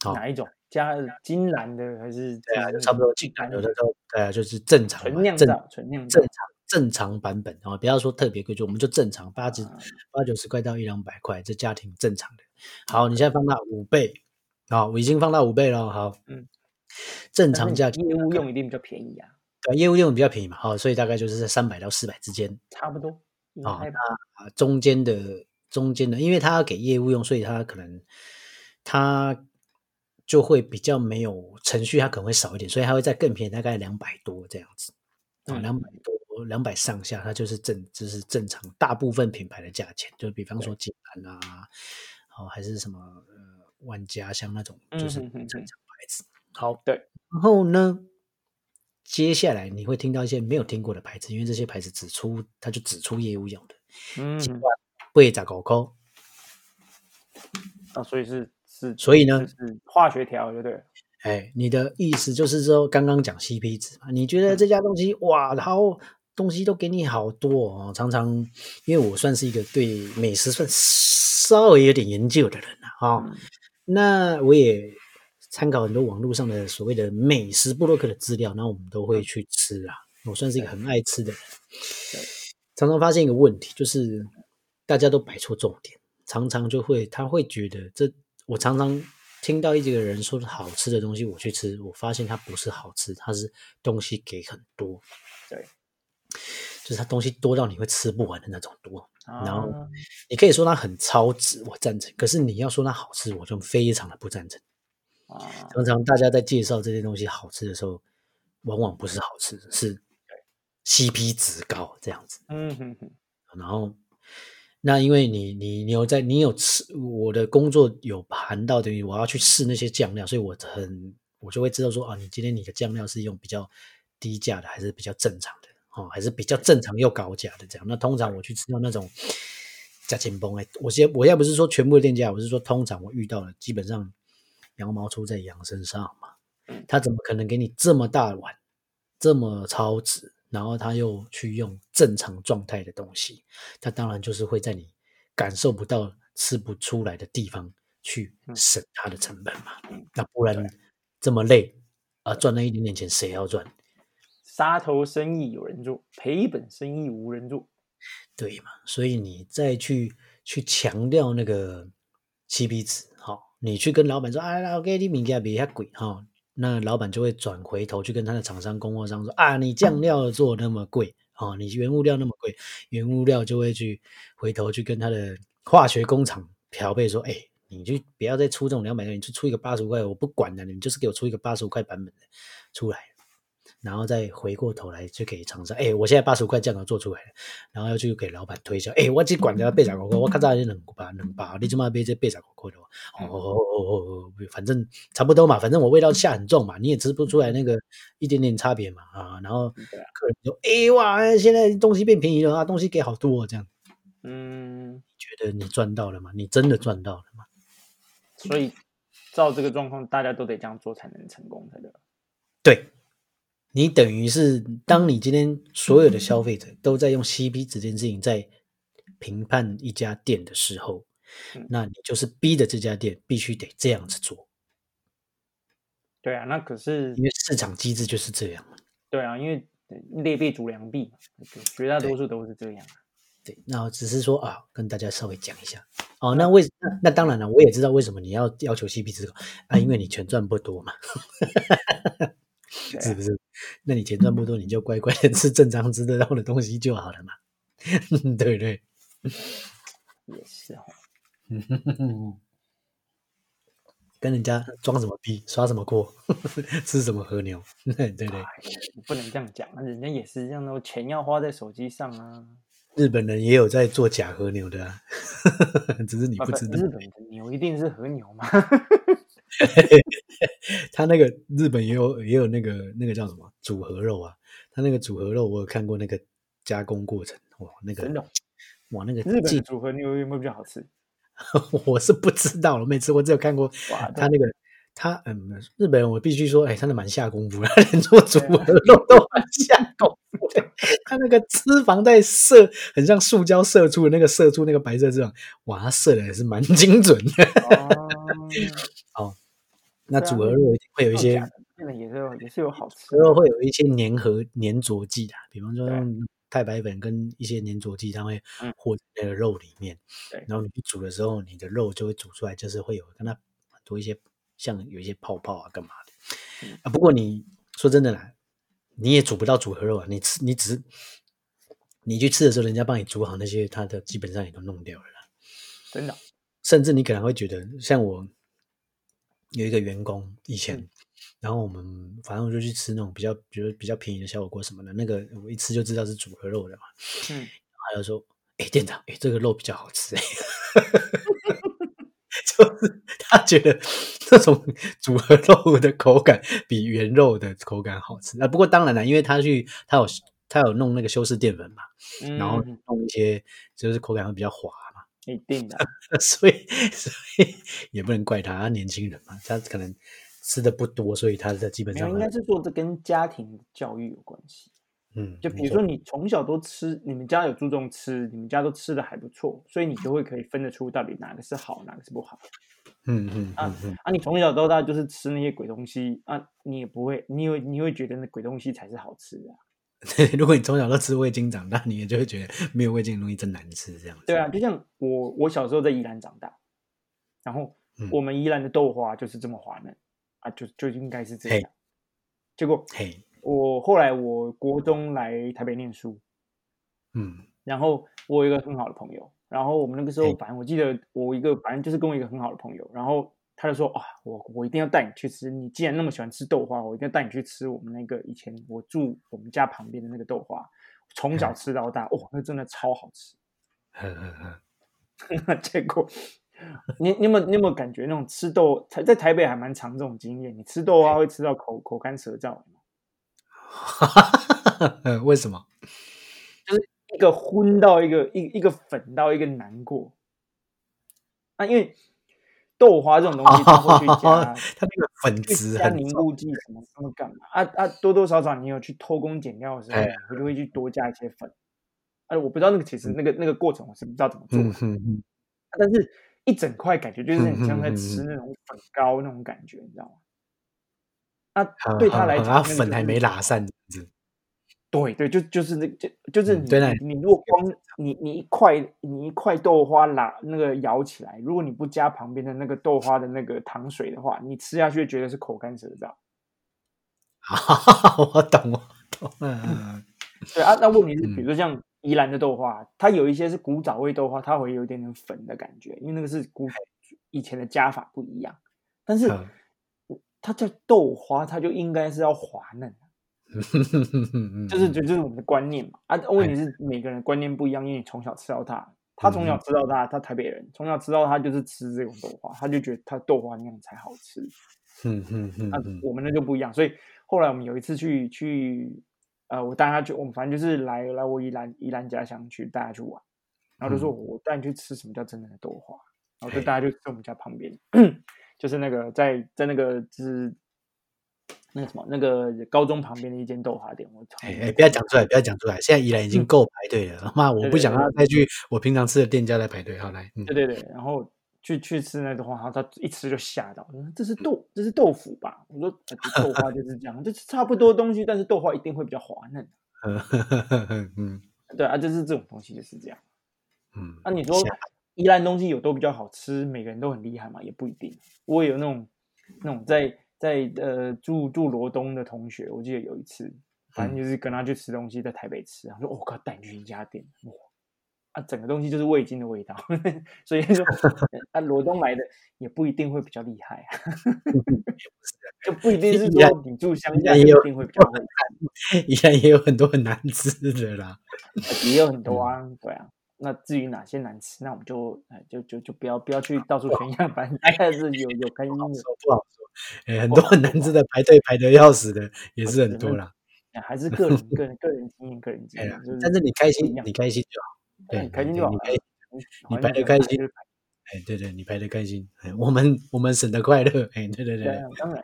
好哪一种加金兰的还是对啊，就差不多金兰有的时候，对啊，就是正常纯酿造纯酿造正常正常版本哦，不要说特别贵，就我们就正常八十啊八九十块到一两百块，这家庭正常的。好，你现在放大五倍，好，我已经放大五倍了。好，嗯，正常价业务用一定比较便宜啊，对业务用比较便宜嘛，好，所以大概就是在三百到四百之间差不多。应啊。中间的中间的，因为他要给业务用，所以他可能他就会比较没有程序，他可能会少一点，所以他会再更便宜，大概两百多这样子。啊，嗯两百多，两百上下，它就是正，就是正常大部分品牌的价钱，就比方说金兰啊，哦，还是什么呃万家香那种，就是正常牌子。好，对，然后呢，接下来你会听到一些没有听过的牌子，因为这些牌子只出，它就只出业务用的，嗯，贵十五块。啊，所以是是，所以呢是化学调就对了。哎，你的意思就是说，刚刚讲 CP 值嘛？你觉得这家东西哇，然后东西都给你好多哦。常常因为我算是一个对美食算稍微有点研究的人了啊、哦嗯那我也参考很多网络上的所谓的美食布洛克的资料，然后我们都会去吃啊。我算是一个很爱吃的人，常常发现一个问题，就是大家都摆错重点，常常就会他会觉得这，我常常听到一几个人说好吃的东西，我去吃，我发现它不是好吃，它是东西给很多，对，就是它东西多到你会吃不完的那种多。然后啊你可以说它很超值，我赞成；可是你要说它好吃，我就非常的不赞成。啊，常常大家在介绍这些东西好吃的时候，往往不是好吃，是 CP 值高这样子。嗯哼哼，然后，那因为你你你有在你有吃我的工作有含到等于我要去试那些酱料，所以我很我就会知道说啊，你今天你的酱料是用比较低价的，还是比较正常的哦，还是比较正常又高价的这样。那通常我去吃到那种价钱崩哎，我先我要不是说全部的店家，我是说通常我遇到的基本上羊毛出在羊身上嘛，他怎么可能给你这么大碗，这么超值？然后他又去用正常状态的东西，他当然就是会在你感受不到、吃不出来的地方去省他的成本嘛。那不然这么累啊，赚那一点点钱，谁要赚？杀头生意有人做，赔本生意无人做。对嘛？所以你再去去强调那个 CP 值，好、你去跟老板说，啊，，OK，你米价比较贵，哈、那老板就会转回头去跟他的厂商供货商说，啊，你酱料做那么贵，啊，你原物料那么贵，原物料就会去回头去跟他的化学工厂调配说，哎、你就不要再出这种两百块，你就出一个八十块，我不管了，你就是给我出一个八十五块版本的出来，然后再回过头来就给厂商，哎、我现在八十五块酱油做出来了，然后要去给老板推销，哎、我只管了八十五块，我看到是两把两把，你怎么买这八十五块的哦？哦哦哦哦，反正差不多嘛，反正我味道下很重嘛，你也吃不出来那个一点点差别嘛啊，然后客人就哎、哇，现在东西变便宜了啊，东西给好多、哦、这样，嗯，觉得你赚到了吗？你真的赚到了吗？所以照这个状况，大家都得这样做才能成功才对吧。对，你等于是当你今天所有的消费者都在用 CP 值这件事情在评判一家店的时候，嗯。那你就是逼着这家店必须得这样子做，对啊，那可是因为市场机制就是这样。嘛。对啊，因为劣币逐良币嘛，绝大多数都是这样啊。对，那我只是说啊，跟大家稍微讲一下。哦。那为那那当然了，我也知道为什么你要要求 CP 值高啊，因为你钱赚不多嘛，对啊是不是？那你钱赚不多，你就乖乖的吃正常吃得到的东西就好了嘛，对不对？也是哦。跟人家装什么逼，耍什么锅，吃什么和牛，对对对。哎不能这样讲啊，人家也是这样的，钱要花在手机上啊。日本人也有在做假和牛的、啊，只是你啊不知道。日本的牛一定是和牛吗？他那个日本也有也有那个那个叫什么组合肉啊，他那个组合肉我有看过那个加工过程，哇，那个真的哦哇那个日本组合牛有没有比较好吃？我是不知道了，没吃过，只有看过哇他那个他嗯，日本人我必须说，哎，真的蛮下功夫的，连做组合肉都蛮下功夫的。他那个脂肪在射，很像塑胶射出的那个射出那个白色脂肪，哇，他射的也是蛮精准的。哦，那对啊组合肉一定会有一些假的变得也是有也是有好吃合肉会有一些粘合粘着剂的，比方说对用太白粉跟一些粘着剂，它会嗯和在那个肉里面。对然后你去煮的时候，你的肉就会煮出来，就是会有跟它很多一些像有一些泡泡啊，干嘛的。嗯啊，不过你说真的啦，你也煮不到组合肉啊，你吃你只是你去吃的时候，人家帮你煮好那些，它的基本上也都弄掉了啦。真的甚至你可能会觉得，像我有一个员工以前，嗯然后我们反正我就去吃那种比较，比如比较便宜的小火锅什么的，那个我一吃就知道是组合肉的嘛。嗯，他就说：“哎、店长，哎、这个肉比较好吃、欸。” 就是他觉得这种组合肉的口感比原肉的口感好吃啊。不过当然了，因为他去他有他有弄那个修饰淀粉嘛，然后嗯弄一些就是口感会比较滑嘛。一定的，所以所以也不能怪他，他年轻人嘛，他可能吃的不多，所以他的基本上应该是做这跟家庭教育有关系。嗯，就比如说你从小都吃，你们家有注重吃，你们家都吃的还不错，所以你就会可以分得出到底哪个是好，哪个是不好。嗯嗯嗯嗯，啊，你从小到大就是吃那些鬼东西啊，你也不会，你会你会觉得那鬼东西才是好吃的、啊。如果你从小都吃味精长大，你也就会觉得没有味精的东西真难吃，这样子。对啊，就像我我小时候在宜兰长大，然后嗯我们宜兰的豆花就是这么滑嫩啊，就就应该是这样。结果嘿，我后来我国中来台北念书，嗯然后我有一个很好的朋友，然后我们那个时候反正我记得我一个反正就是跟我一个很好的朋友，然后他就说啊，我我一定要带你去吃，你既然那么喜欢吃豆花，我一定要带你去吃我们那个以前我住我们家旁边的那个豆花，从小嗯吃到大，哇，那真的超好吃。呵呵呵，结果你你有没有你有没有感觉那种吃豆在在台北还蛮常这种经验？你吃豆花会吃到口口干舌燥，呃 为什么？就是一个昏到一个一一个粉到一个难过。啊，因为豆花这种东西，它会去加 它那个粉去质加凝固剂什么什么干嘛啊啊，多多少少你有去偷工减料的时候，哎你就会去多加一些粉。哎、我不知道那个其实那个那个过程我是不知道怎么做的，嗯哼哼，但是一整块感觉就是很像在嗯嗯嗯吃那种粉糕那种感觉，你知道吗？啊，好对他来讲，粉还没拉散，这样子。对对，就就是那就就是你、你你如果光你你一块你一块豆花拉那个舀起来，如果你不加旁边的那个豆花的那个糖水的话，你吃下去觉得是口干舌燥。我懂，我懂。嗯对啊，那问题是，嗯比如说像宜兰的豆花，它有一些是古早味豆花，它会有一点点粉的感觉，因为那个是古以前的加法不一样。但是嗯它叫豆花，它就应该是要滑嫩，就是就就是我们的观念嘛。啊，问题是每个人观念不一样，因为你从小吃到大，他从小吃到大，他台北人从小吃到他就是吃这种豆花，他就觉得他豆花那样才好吃。嗯嗯嗯那嗯我们那就不一样，所以后来我们有一次去去，呃，我带他去，我们反正就是来来我宜兰宜兰家乡去带他去玩，然后就说我带你去吃什么叫真正的豆花，然后就大家就在我们家旁边，就是那个在在那个就是那个什么那个高中旁边的一间豆花店，我操哎哎，不要讲出来，不要讲出来。现在依然已经够排队了，妈，我不想让他再去我平常吃的店家来排队。好来，嗯对对对，然后去去吃那豆花，然后他一吃就吓到，说这是豆这是豆腐吧？我说、呃、豆花就是这样，就是差不多东西，但是豆花一定会比较滑嫩。嗯嗯对啊，就是这种东西就是这样。嗯，那、你说下宜兰东西有都比较好吃，每个人都很厉害嘛？也不一定。我也有那种那种在在呃住住罗东的同学，我记得有一次，反正就是跟他去吃东西，在台北吃，他说：“我、靠，带你去一家店，哇，啊，整个东西就是味精的味道。”所以说，啊，罗东来的也不一定会比较厉害啊，就不一定是 说你住乡下一定会比较会吃，宜兰也有很多很难吃的啦。也有很多啊，对啊。那至于哪些难吃，那我们就哎就就就不要不要去到处宣扬，反正大概是有有开心的。说不好说，哎，很多很难吃的排队排的要死的也是很多啦。哎还是 个人个人个人经验，个人经验，就是但是你开心你开心就好。对，哎开心就好你开。你排的开心哎，对对，你排的开心，哎，我们我们省得快乐，哎，对对对当然，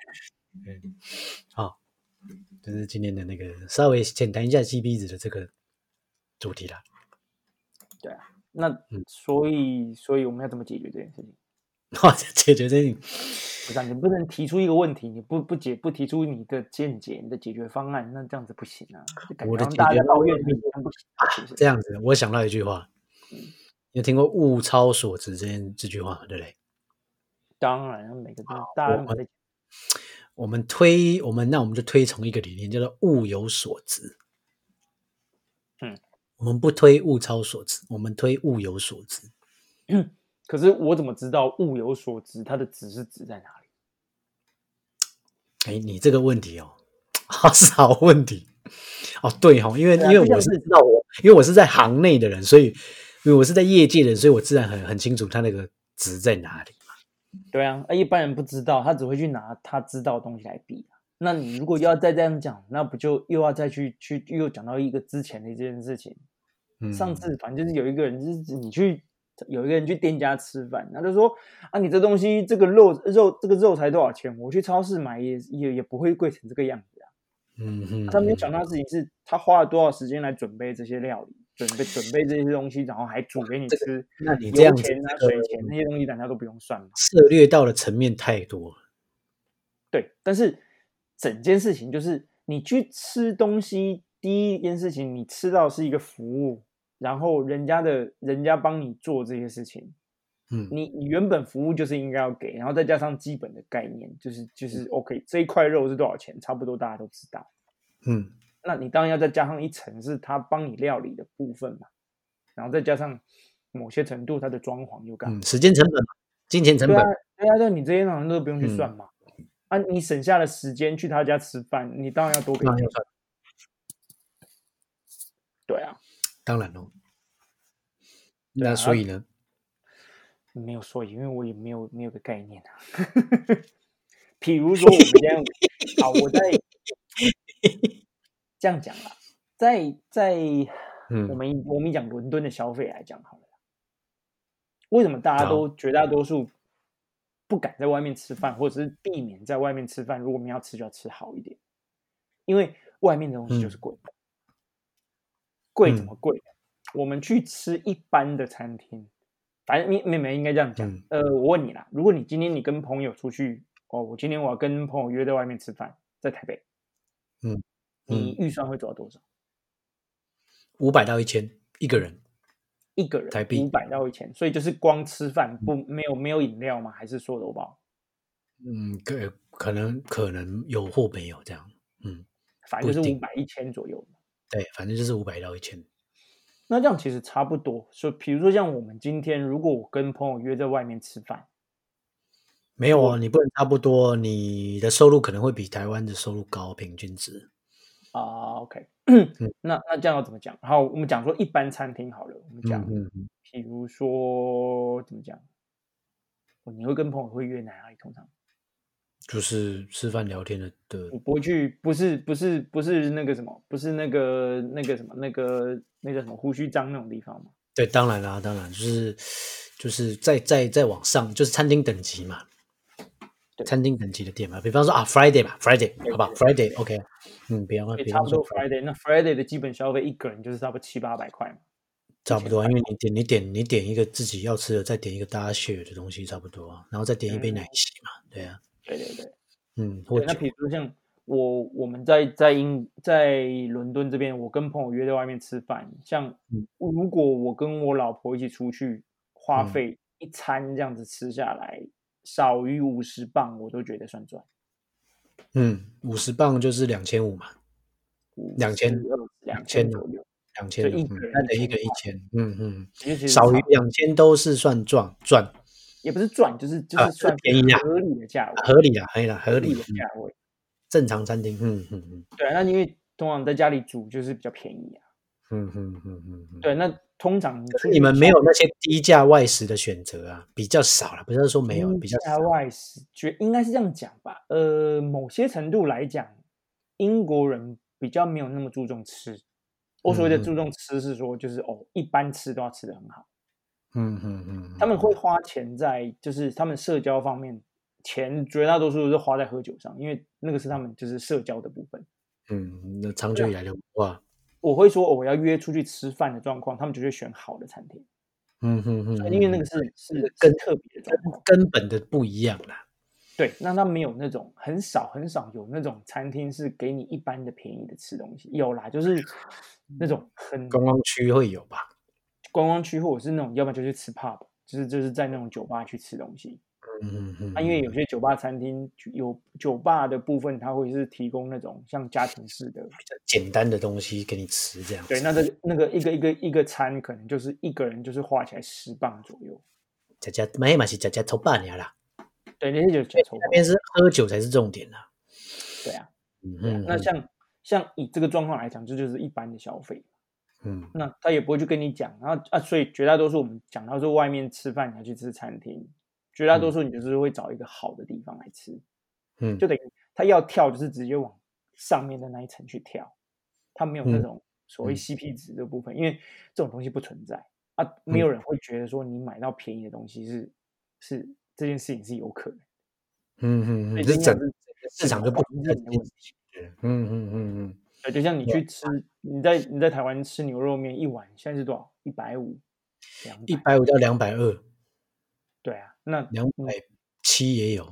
好，这是今天的那个稍微浅谈一下 CP 子的这个主题啦。那嗯所以所以我们要怎么解决这件事情？哇，解决这个不是啊，你不能提出一个问题，你不不解不提出你的见解、你的解决方案，那这样子不行啊！我的解决家抱怨方你，这样不行啊，是不是？这样子，我想到一句话，嗯你有听过“物超所值”这件这句话吗？对不对？当然，每个都大家都我在我们推我们那我们就推崇一个理念，叫做“物有所值”。嗯，我们不推物超所值，我们推物有所值。可是我怎么知道物有所值？它的值是值在哪里？哎，你这个问题哦，好是好问题哦。对哦，因为、因为我是是知道我，因为我是在行内的人，所以因为我是在业界的人，所以我自然很很清楚它那个值在哪里嘛。对啊，啊一般人不知道，他只会去拿他知道的东西来比啊。那你如果要再这样讲，那不就又要再去去又讲到一个之前的这件事情？嗯，上次反正就是有一个人，就是你去有一个人去店家吃饭，他就说啊，你这东西这个肉肉这个肉才多少钱？我去超市买也也也不会贵成这个样子啊。嗯哼，他没有讲到的事情是他花了多少时间来准备这些料理，准备准备这些东西，然后还煮给你这吃。那你这样钱啊、这个水钱那些东西，大家都不用算嘛。涉略到的层面太多了。对，但是整件事情就是你去吃东西，第一件事情你吃到是一个服务，然后人家的人家帮你做这些事情，嗯。你你原本服务就是应该要给，然后再加上基本的概念，就是就是 OK，这一块肉是多少钱，差不多大家都知道。嗯。那你当然要再加上一层是他帮你料理的部分嘛，然后再加上某些程度它的装潢又干嘛嗯，时间成本嘛，金钱成本对啊，，对啊，对啊，你这些好像都不用去嗯。算嘛。啊，你省下的时间去他家吃饭，你当然要多给钱当然要。算，对啊，当然喽。那所以呢？没有所以，因为我也没有没有个概念啊。比如说，我们现在好，我在 这样讲啦，在在嗯我们以我们讲伦敦的消费来讲好了，为什么大家都绝大多数不敢在外面吃饭，或者是避免在外面吃饭？如果我们要吃，就要吃好一点，因为外面的东西就是嗯贵，怎嗯么贵？我们去吃一般的餐厅，反正你妹妹应该这样讲。嗯呃，我问你啦，如果你今天你跟朋友出去，哦，我今天我要跟朋友约在外面吃饭，在台北，嗯你预算会走到多少？五百到一千一个人，一个人台币五百到一千，所以就是光吃饭不没有没有饮料吗？还是说有都包？嗯，可可能可能有或没有这样，嗯，反正就是五百一千左右。对，反正就是五百到一千。那这样其实差不多。所以比如说像我们今天，如果我跟朋友约在外面吃饭，没有哦，你不能差不多，你的收入可能会比台湾的收入高，平均值。啊，OK，嗯那那这样要怎么讲？好，我们讲说一般餐厅好了，我们讲，嗯嗯，比如说怎么讲？哦你会跟朋友会约哪里？通常就是吃饭聊天的的你不会去，不是不是不是那个什么，不是那个那个什么那个那个什么胡须章那种地方吗？对，当然啦，当然就是就是再再再往上，就是餐厅等级嘛，餐厅等级的店嘛，比方说啊，Friday 嘛，Friday 好吧，Friday OK，嗯，比方说 Friday，那 Friday 的基本消费一个人就是差不多七八百块嘛。差不多啊，因为你点你点你点一个自己要吃的，再点一个大家 share 的东西差不多啊，然后再点一杯嗯奶昔嘛，对啊，对对对。嗯，那者比如说像我我们在在英在伦敦这边，我跟朋友约在外面吃饭，像嗯如果我跟我老婆一起出去，花嗯费一餐这样子吃下来，少于五十磅，我都觉得算赚。嗯五十磅就是两千五嘛，两千两千千左右，两千就一个人那等一1000个一千，嗯嗯，少于差两千都是算赚赚，也不是赚，就是就是是算便宜啊合理的价位，合理啊，合理啦，合理的，嗯价位。正常餐厅，嗯嗯嗯对，那因为通常在家里煮就是比较便宜啊。嗯嗯嗯嗯嗯，对，那通常你们没有那些低价外食的选择啊，比较少了，不是说没有，比较价少。外食，觉应该是这样讲吧。呃，某些程度来讲，英国人比较没有那么注重吃。我所谓的注重吃是说，就是哦，一般吃都要吃的很好。嗯嗯嗯，他们会花钱在，就是他们社交方面，钱绝大多数都是花在喝酒上，因为那个是他们就是社交的部分。嗯，那长久以来的文化，我会说，哦我要约出去吃饭的状况，他们就会选好的餐厅，嗯哼哼，因为那个是是是跟特别的状况。根本的不一样啦。对，那他没有那种很少很少有那种餐厅是给你一般的便宜的吃东西，有啦，就是那种很观光区会有吧？观光区，或者是那种要不然就去吃 pub，就是就是在那种酒吧去吃东西。嗯嗯嗯，啊，因为有些酒吧餐厅有酒吧的部分，它会是提供那种像家庭式的，简单的东西给你吃这样子。对，那这个那个一个一个一个餐可能就是一个人就是花起来十磅左右，家家没嘛是加加抽半年啦，对，那些就是加抽那边是喝酒才是重点啦。对啊，嗯嗯，那像像以这个状况来讲，这就是一般的消费。嗯。那他也不会去跟你讲，然后啊，所以绝大多数我们讲到说外面吃饭，你要去吃餐厅，绝大多数你就是会找一个好的地方来吃，嗯，就等于他要跳就是直接往上面的那一层去跳，他没有那嗯。种所谓嗯。CP 值的部分，因为这种东西不存在啊，没有人会觉得说你买到便宜的东西是是这件事情是有可能，嗯嗯嗯，所以这整这应该是市场就不存在的问题。嗯嗯嗯嗯，对，就像你去吃，你在你在台湾吃牛肉面一碗现在是多少？一百五，两一百五到两百二，对啊，那两百七也有，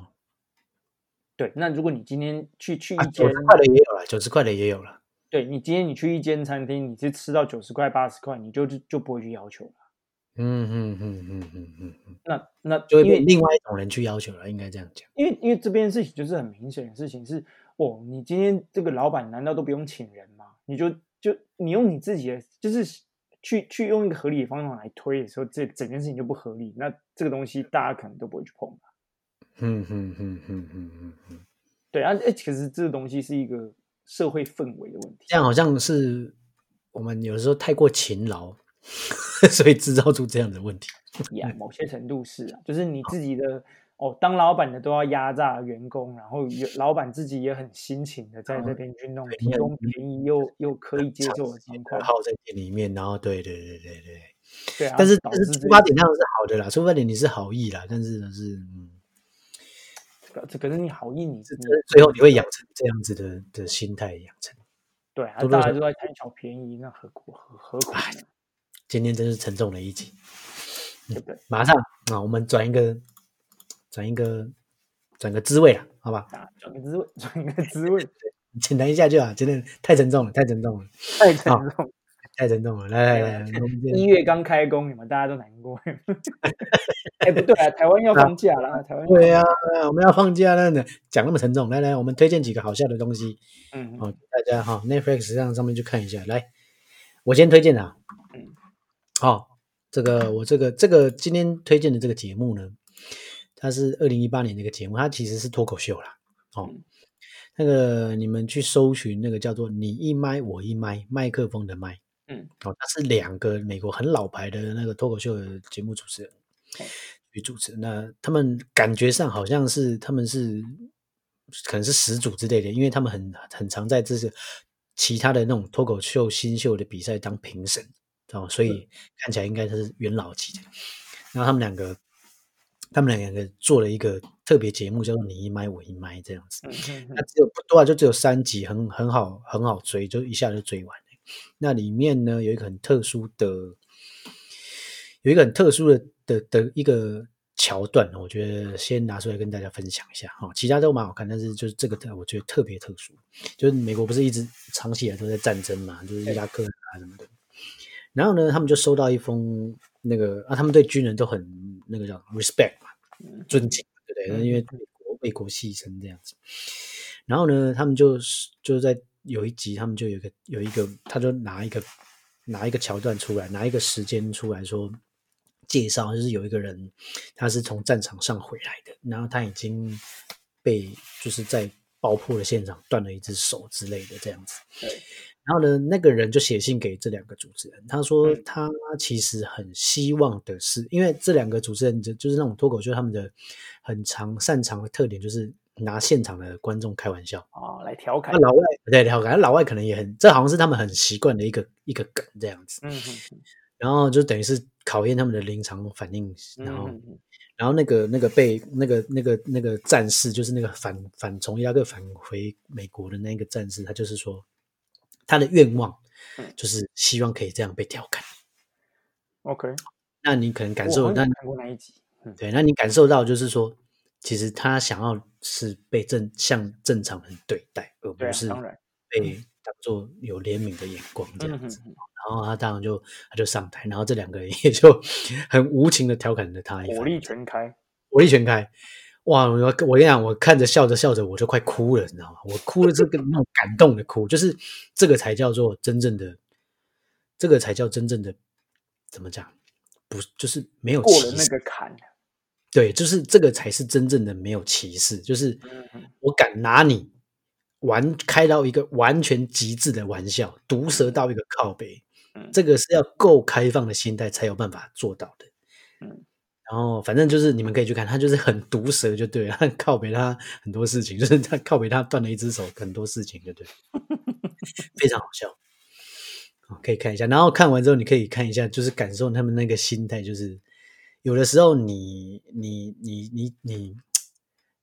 对，那如果你今天去去啊，一间，九十块的也有了，九十块的也有了。对你今天你去一间餐厅，你是吃到九十块八十块，你就就就不会去要求了。嗯嗯嗯嗯嗯嗯嗯，那那就会因为另外一种人去要求了，应该这样讲。因为因为这边事情就是很明显的事情是，哦，你今天这个老板难道都不用请人吗？你就就你用你自己的，就是去去用一个合理的方法来推的时候，这整件事情就不合理。那这个东西大家可能都不会去碰吧。嗯嗯嗯嗯嗯嗯嗯，对啊，哎，其实这个东西是一个社会氛围的问题。这样好像是我们有时候太过勤劳，所以制造出这样的问题。呀，某些程度是啊，就是你自己的哦，当老板的都要压榨员工，然后有老板自己也很辛勤的在这边去弄，提供便宜又又可以接受的情况。耗在店里面，然后对对对对对，对啊，但是但是出发点当然是好的啦，出发点你是好意啦，但是呢是嗯，个这可是你好意，你你最后你会养成这样子的的心态养成。对啊，大家都在贪小便宜，那何苦何何苦？今天真是沉重的一集，对不对？马上啊，我们转一个转一个转个滋味啊，好吧？啊，转个滋味，转个滋味，简单一下就好，真的太沉重了，太沉重了。太沉重。太沉重了。来来来，我们一月刚开工，你们大家都难过。哎，不对啊，台湾要放假了，台湾对啊、我们要放假了呢，讲那么沉重。来来，我们推荐几个好笑的东西，嗯，哦，大家哈、Netflix 上上面去看一下。来，我先推荐啊，嗯，好、这个我这个这个今天推荐的这个节目呢，它是二零一八年的一个节目，它其实是脱口秀啦。哦，嗯那个你们去搜寻那个叫做“你一麦我一麦”，麦克风的麦。嗯，哦，他是两个美国很老牌的那个脱口秀的节目主持人嗯去主持。那他们感觉上好像是他们是可能是始祖之类的，因为他们很很常在这是其他的那种脱口秀新秀的比赛当评审哦，所以看起来应该是元老级的。然后他们两个，他们两个做了一个特别节目，叫做“你一麦我一麦”这样子。那只有不多啊，就只有三集，很很好很好追，就一下就追完了。那里面呢有一个很特殊的，有一个很特殊的的的一个桥段，我觉得先拿出来跟大家分享一下哈。其他都蛮好看，但是就是这个特我觉得特别特殊，就是美国不是一直长期以来都在战争嘛，就是伊拉克啊什么的。然后呢，他们就收到一封那个啊，他们对军人都很那个叫 respect 嘛，尊敬，对不对？因为美国为国牺牲这样子。然后呢，他们就是就在有一集，他们就有一个有一个，他就拿一个拿一个桥段出来，拿一个时间出来说介绍，就是有一个人他是从战场上回来的，然后他已经被就是在爆破的现场断了一只手之类的这样子。对，然后呢，那个人就写信给这两个主持人，他说嗯他其实很希望的是，因为这两个主持人就就是那种脱口秀，他们的很长擅长的特点就是拿现场的观众开玩笑。哦，来调侃那，老外对调侃，老外可能也很，这好像是他们很习惯的一个一个梗这样子。然后就等于是考验他们的临场反应，然后然后那个那个被那个那个那个战士，就是那个反反从伊拉克返回美国的那个战士，他就是说他的愿望嗯就是希望可以这样被调侃。，OK，那你可能感受，那好像看过那一集，嗯对，那你感受到就是说，其实他想要是被正像正常人对待，而不是当然被当做有怜悯的眼光这嗯样子。然后他当然就他就上台，然后这两个人也就 很无情的调侃了他一番，火力全开，火力全开。哇！我我跟你讲，我看着笑着笑着我就快哭了，你知道吗？我哭了这个那种感动的哭，就是这个才叫做真正的，这个才叫真正的怎么讲？不就是没有过了那歧视个坎，对，就是这个才是真正的没有歧视，就是我敢拿你玩开到一个完全极致的玩笑，毒舌到一个靠北，嗯这个是要够开放的心态才有办法做到的。嗯然后反正就是你们可以去看，他就是很毒舌就对了，他靠北他很多事情，就是他靠北他断了一只手，很多事情就对了，非常好笑。哦可以看一下，然后看完之后，你可以看一下，就是感受他们那个心态，就是有的时候你你你你你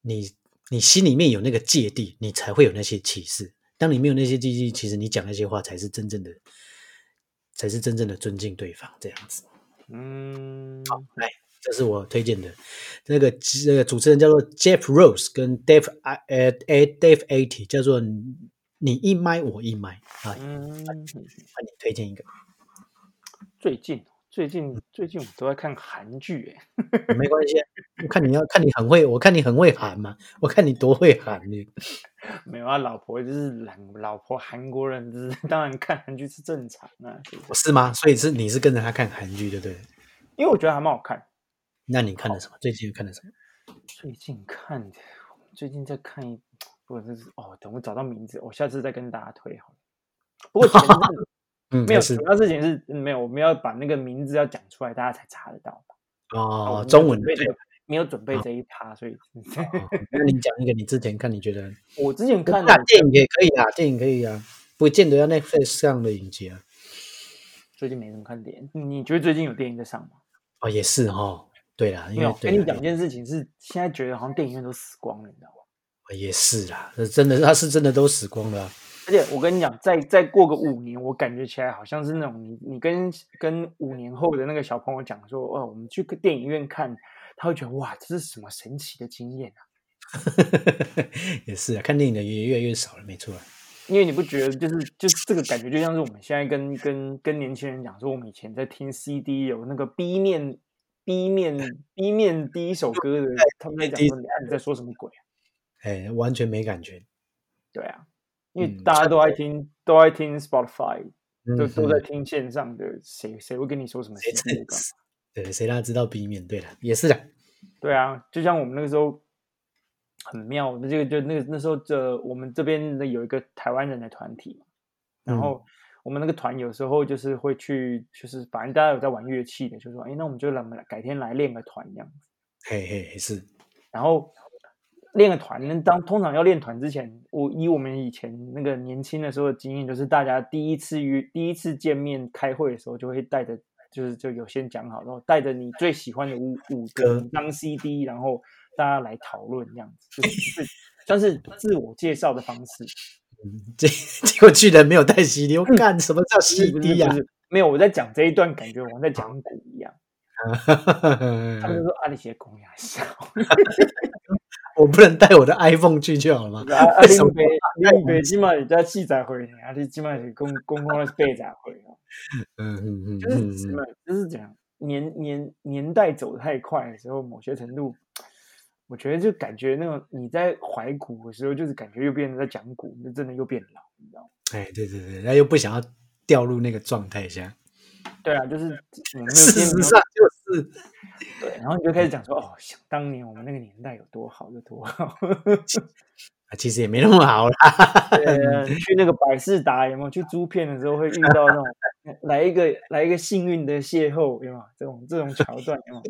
你你心里面有那个芥蒂，你才会有那些歧视。当你没有那些芥蒂，其实你讲那些话才是真正的，才是真正的尊敬对方这样子。嗯，好来，这是我推荐的，那个那个主持人叫做 Jeff Rose 跟 Dave 呃呃 Dave Eighty，叫做你一麦我一麦啊，嗯，那你推荐一个，最近最近最近我都在看韩剧，哎，没 关系啊，我看你要看你很会，我看你很会喊嘛，我看你多会喊你。没有啊，老婆就是老老婆韩国人，就是 当然看韩剧是正常啊，是吗？所以是你是跟着他看韩剧，对不对？因为我觉得还蛮好看。那你看了什么？最近有看了什么？最近看的，最近在看一，不是哦，等我找到名字，我下次再跟大家推好了。不过 嗯，没有，是主要事情是嗯没有，我们要把那个名字要讲出来，大家才查得到。我哦中文对没有准备这一趴，所以 哦那你讲一个你之前看你觉得 我之前看的那电影也可以啊，电影可以啊，不见得要 Netflix 上的影集啊。最近没怎么看电影，你觉得最近有电影在上吗？哦，也是哈。对啦，因为跟你讲一件事情是，现在觉得好像电影院都死光了，你知道吗？也是啦，这真的他是真的都死光了啊、而且我跟你讲，再再过个五年，我感觉起来好像是那种你你跟跟五年后的那个小朋友讲说，哦，我们去个电影院看，他会觉得哇，这是什么神奇的经验啊！也是啊，看电影的也越来越少了，没错啊。因为你不觉得就是就是这个感觉，就像是我们现在跟跟跟年轻人讲说，我们以前在听 CD 有那个 B 面 B 面 B 面第一首歌的，他们在讲说你你在说什么鬼啊？哎，完全没感觉。对啊，因为嗯大家都爱听都爱听 Spotify，都嗯都在听线上的，谁谁会跟你说什么谁 CD 的歌？对，谁让他知道 B 面？对了，也是的。对啊，就像我们那个时候很妙，这个就那个那时候这我们这边的有一个台湾人的团体嘛，然嗯后我们那个团有时候就是会去，就是反正大家有在玩乐器的，就说哎，那我们就来我们改天来练个团这样子，嘿嘿，是，然后练个团，那当通常要练团之前，我以我们以前那个年轻的时候的经验，就是大家第一次约第一次见面开会的时候，就会带着。就是就有先讲好，然后带着你最喜欢的五五个张 CD，然后大家来讨论这样子，就是算是自我介绍的方式。嗯结结果去人没有带 CD，我干什么叫 CD 啊不？是没有，我在讲这一段，感觉我在讲古一样。他们就说：“啊，你写公呀笑。我不能带我的 iPhone 去就好了吗？啊你北你北起码也在四十岁呢，啊，你起码是公公公是八十岁哦。嗯嗯嗯就是什么，就是讲年年年代走太快的时候，某些程度，我觉得就感觉那种你在怀古的时候，就是感觉又变成在讲古，就真的又变老，你知道吗？哎，对对对，那又不想要掉入那个状态下。对啊，就是我们没有事见实上就是，对，然后你就开始讲说，哦，想当年我们那个年代有多好，有多好。啊其实也没那么好啦。呃，去那个百事达有没有？去租片的时候会遇到那种 来一个来一个幸运的邂逅，有没有？这种这种桥段有没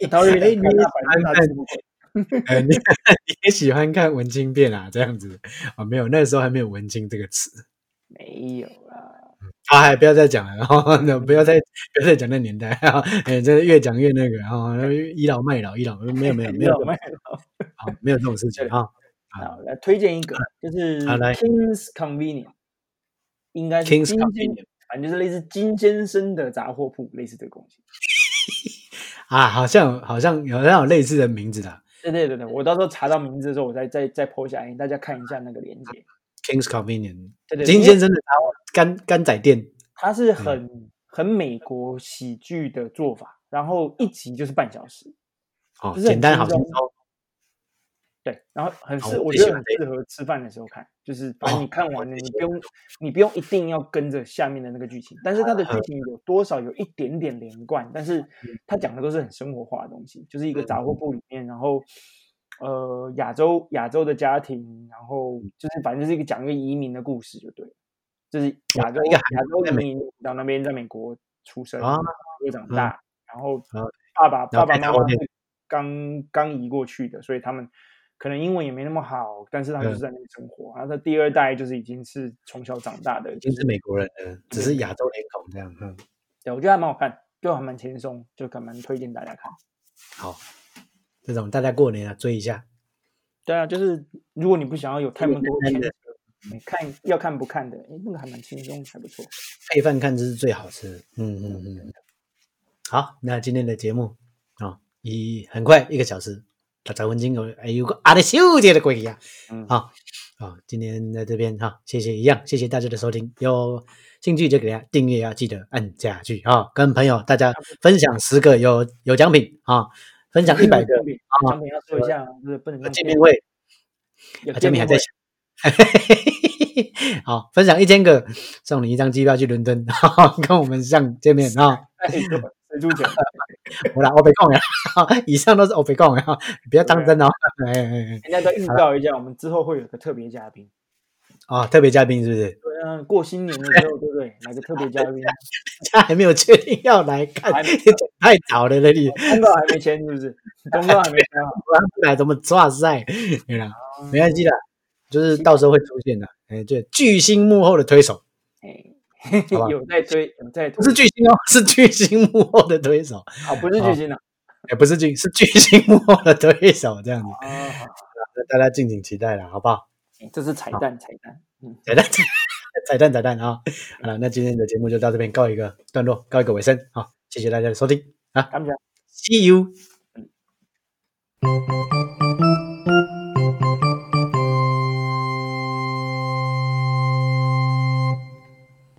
有？他会哎你百事达什么鬼？呃，你 你也喜欢看文青片啊？这样子啊？没有，那时候还没有文青这个词。没有啦，啊，还不要再讲了，然后，不要再 不要再讲那年代啊！哎，这越讲越那个，然后倚老卖老，倚老没有没有没有这种没啊，没有这种事情啊。好，来推荐一个，就是好 King's Convenience》，应该是 King's Convenience，反正就是类似金先生的杂货铺，类似这个东西。啊，好像好像好像有类似的名字的对对对对，我到时候查到名字的时候，我再再再 po 下来，大家看一下那个链接。King's Convenient，对对，金先生的干干仔店它是很很美国喜剧的做法，然后一集就是半小时，哦，就是简单好轻松。对，然后很适，我我觉得很适合吃饭的时候看，就是反正哦你看完了，你不用你不用一定要跟着下面的那个剧情，但是它的剧情有多少有一点点连贯，但是 它讲的都是很生活化的东西，就是一个杂货铺里面，然后呃亚洲亚洲的家庭，然后就是反正就是一个讲一个移民的故事就对了，就是亚洲亚洲移民到那边在美国出生，啊美国长大，然后然后爸爸爸爸妈妈是刚刚移过去的，所以他们可能英文也没那么好，但是他们就是在那边生活。然后他第二代就是已经是从小长大的，就已经是美国人了，只是亚洲脸孔这样。嗯，对我觉得还蛮好看，就还蛮轻松，就可蛮推荐大家看。好，这种大家过年啊追一下。对啊，就是如果你不想要有太多看要看不看的，哎，那个还蛮轻松，还不错。配饭看这是最好吃的。嗯嗯嗯。好，那今天的节目啊、哦，以很快一个小时，大家文经有还有个阿的秀姐的鬼呀。嗯，好啊，今天在这边哈，谢谢一样，谢谢大家的收听。有兴趣就给大家订阅啊，记得按下去啊，跟朋友大家分享十个有有奖品啊，分享一百个奖品奖品要说一下，就是不能用见面会，奖品还在会想。好，分享一千个，送你一张机票去伦敦，跟我们上见面啊！谁出钱？我啦，我别讲呀，以上都是我别讲呀，不要当真哦。哎哎哎，人家都预告一下，我们之后会有个特别嘉宾。哦，特别嘉宾是不是？对啊，过新年的时候，对不对？来个特别嘉宾，他还没有确定要来看太早了那里，公告还没签，是不是？公告还没签 好。不来怎么抓赛？对啦，没关系的，就是到时候会出现的。哎，对，巨星幕后的推手，哎，有在推，有在推不是巨星哦，是巨星幕后的推手，啊，不是巨星啊。也不是巨，是巨星幕后的推手，这样子，啊，好大家敬请期待了，好不好？哎这是彩蛋，彩蛋。嗯，彩蛋，彩蛋，彩蛋啊！好了，那今天的节目就到这边告一个段落，告一个尾声好！谢谢大家的收听啊感谢。，See you。嗯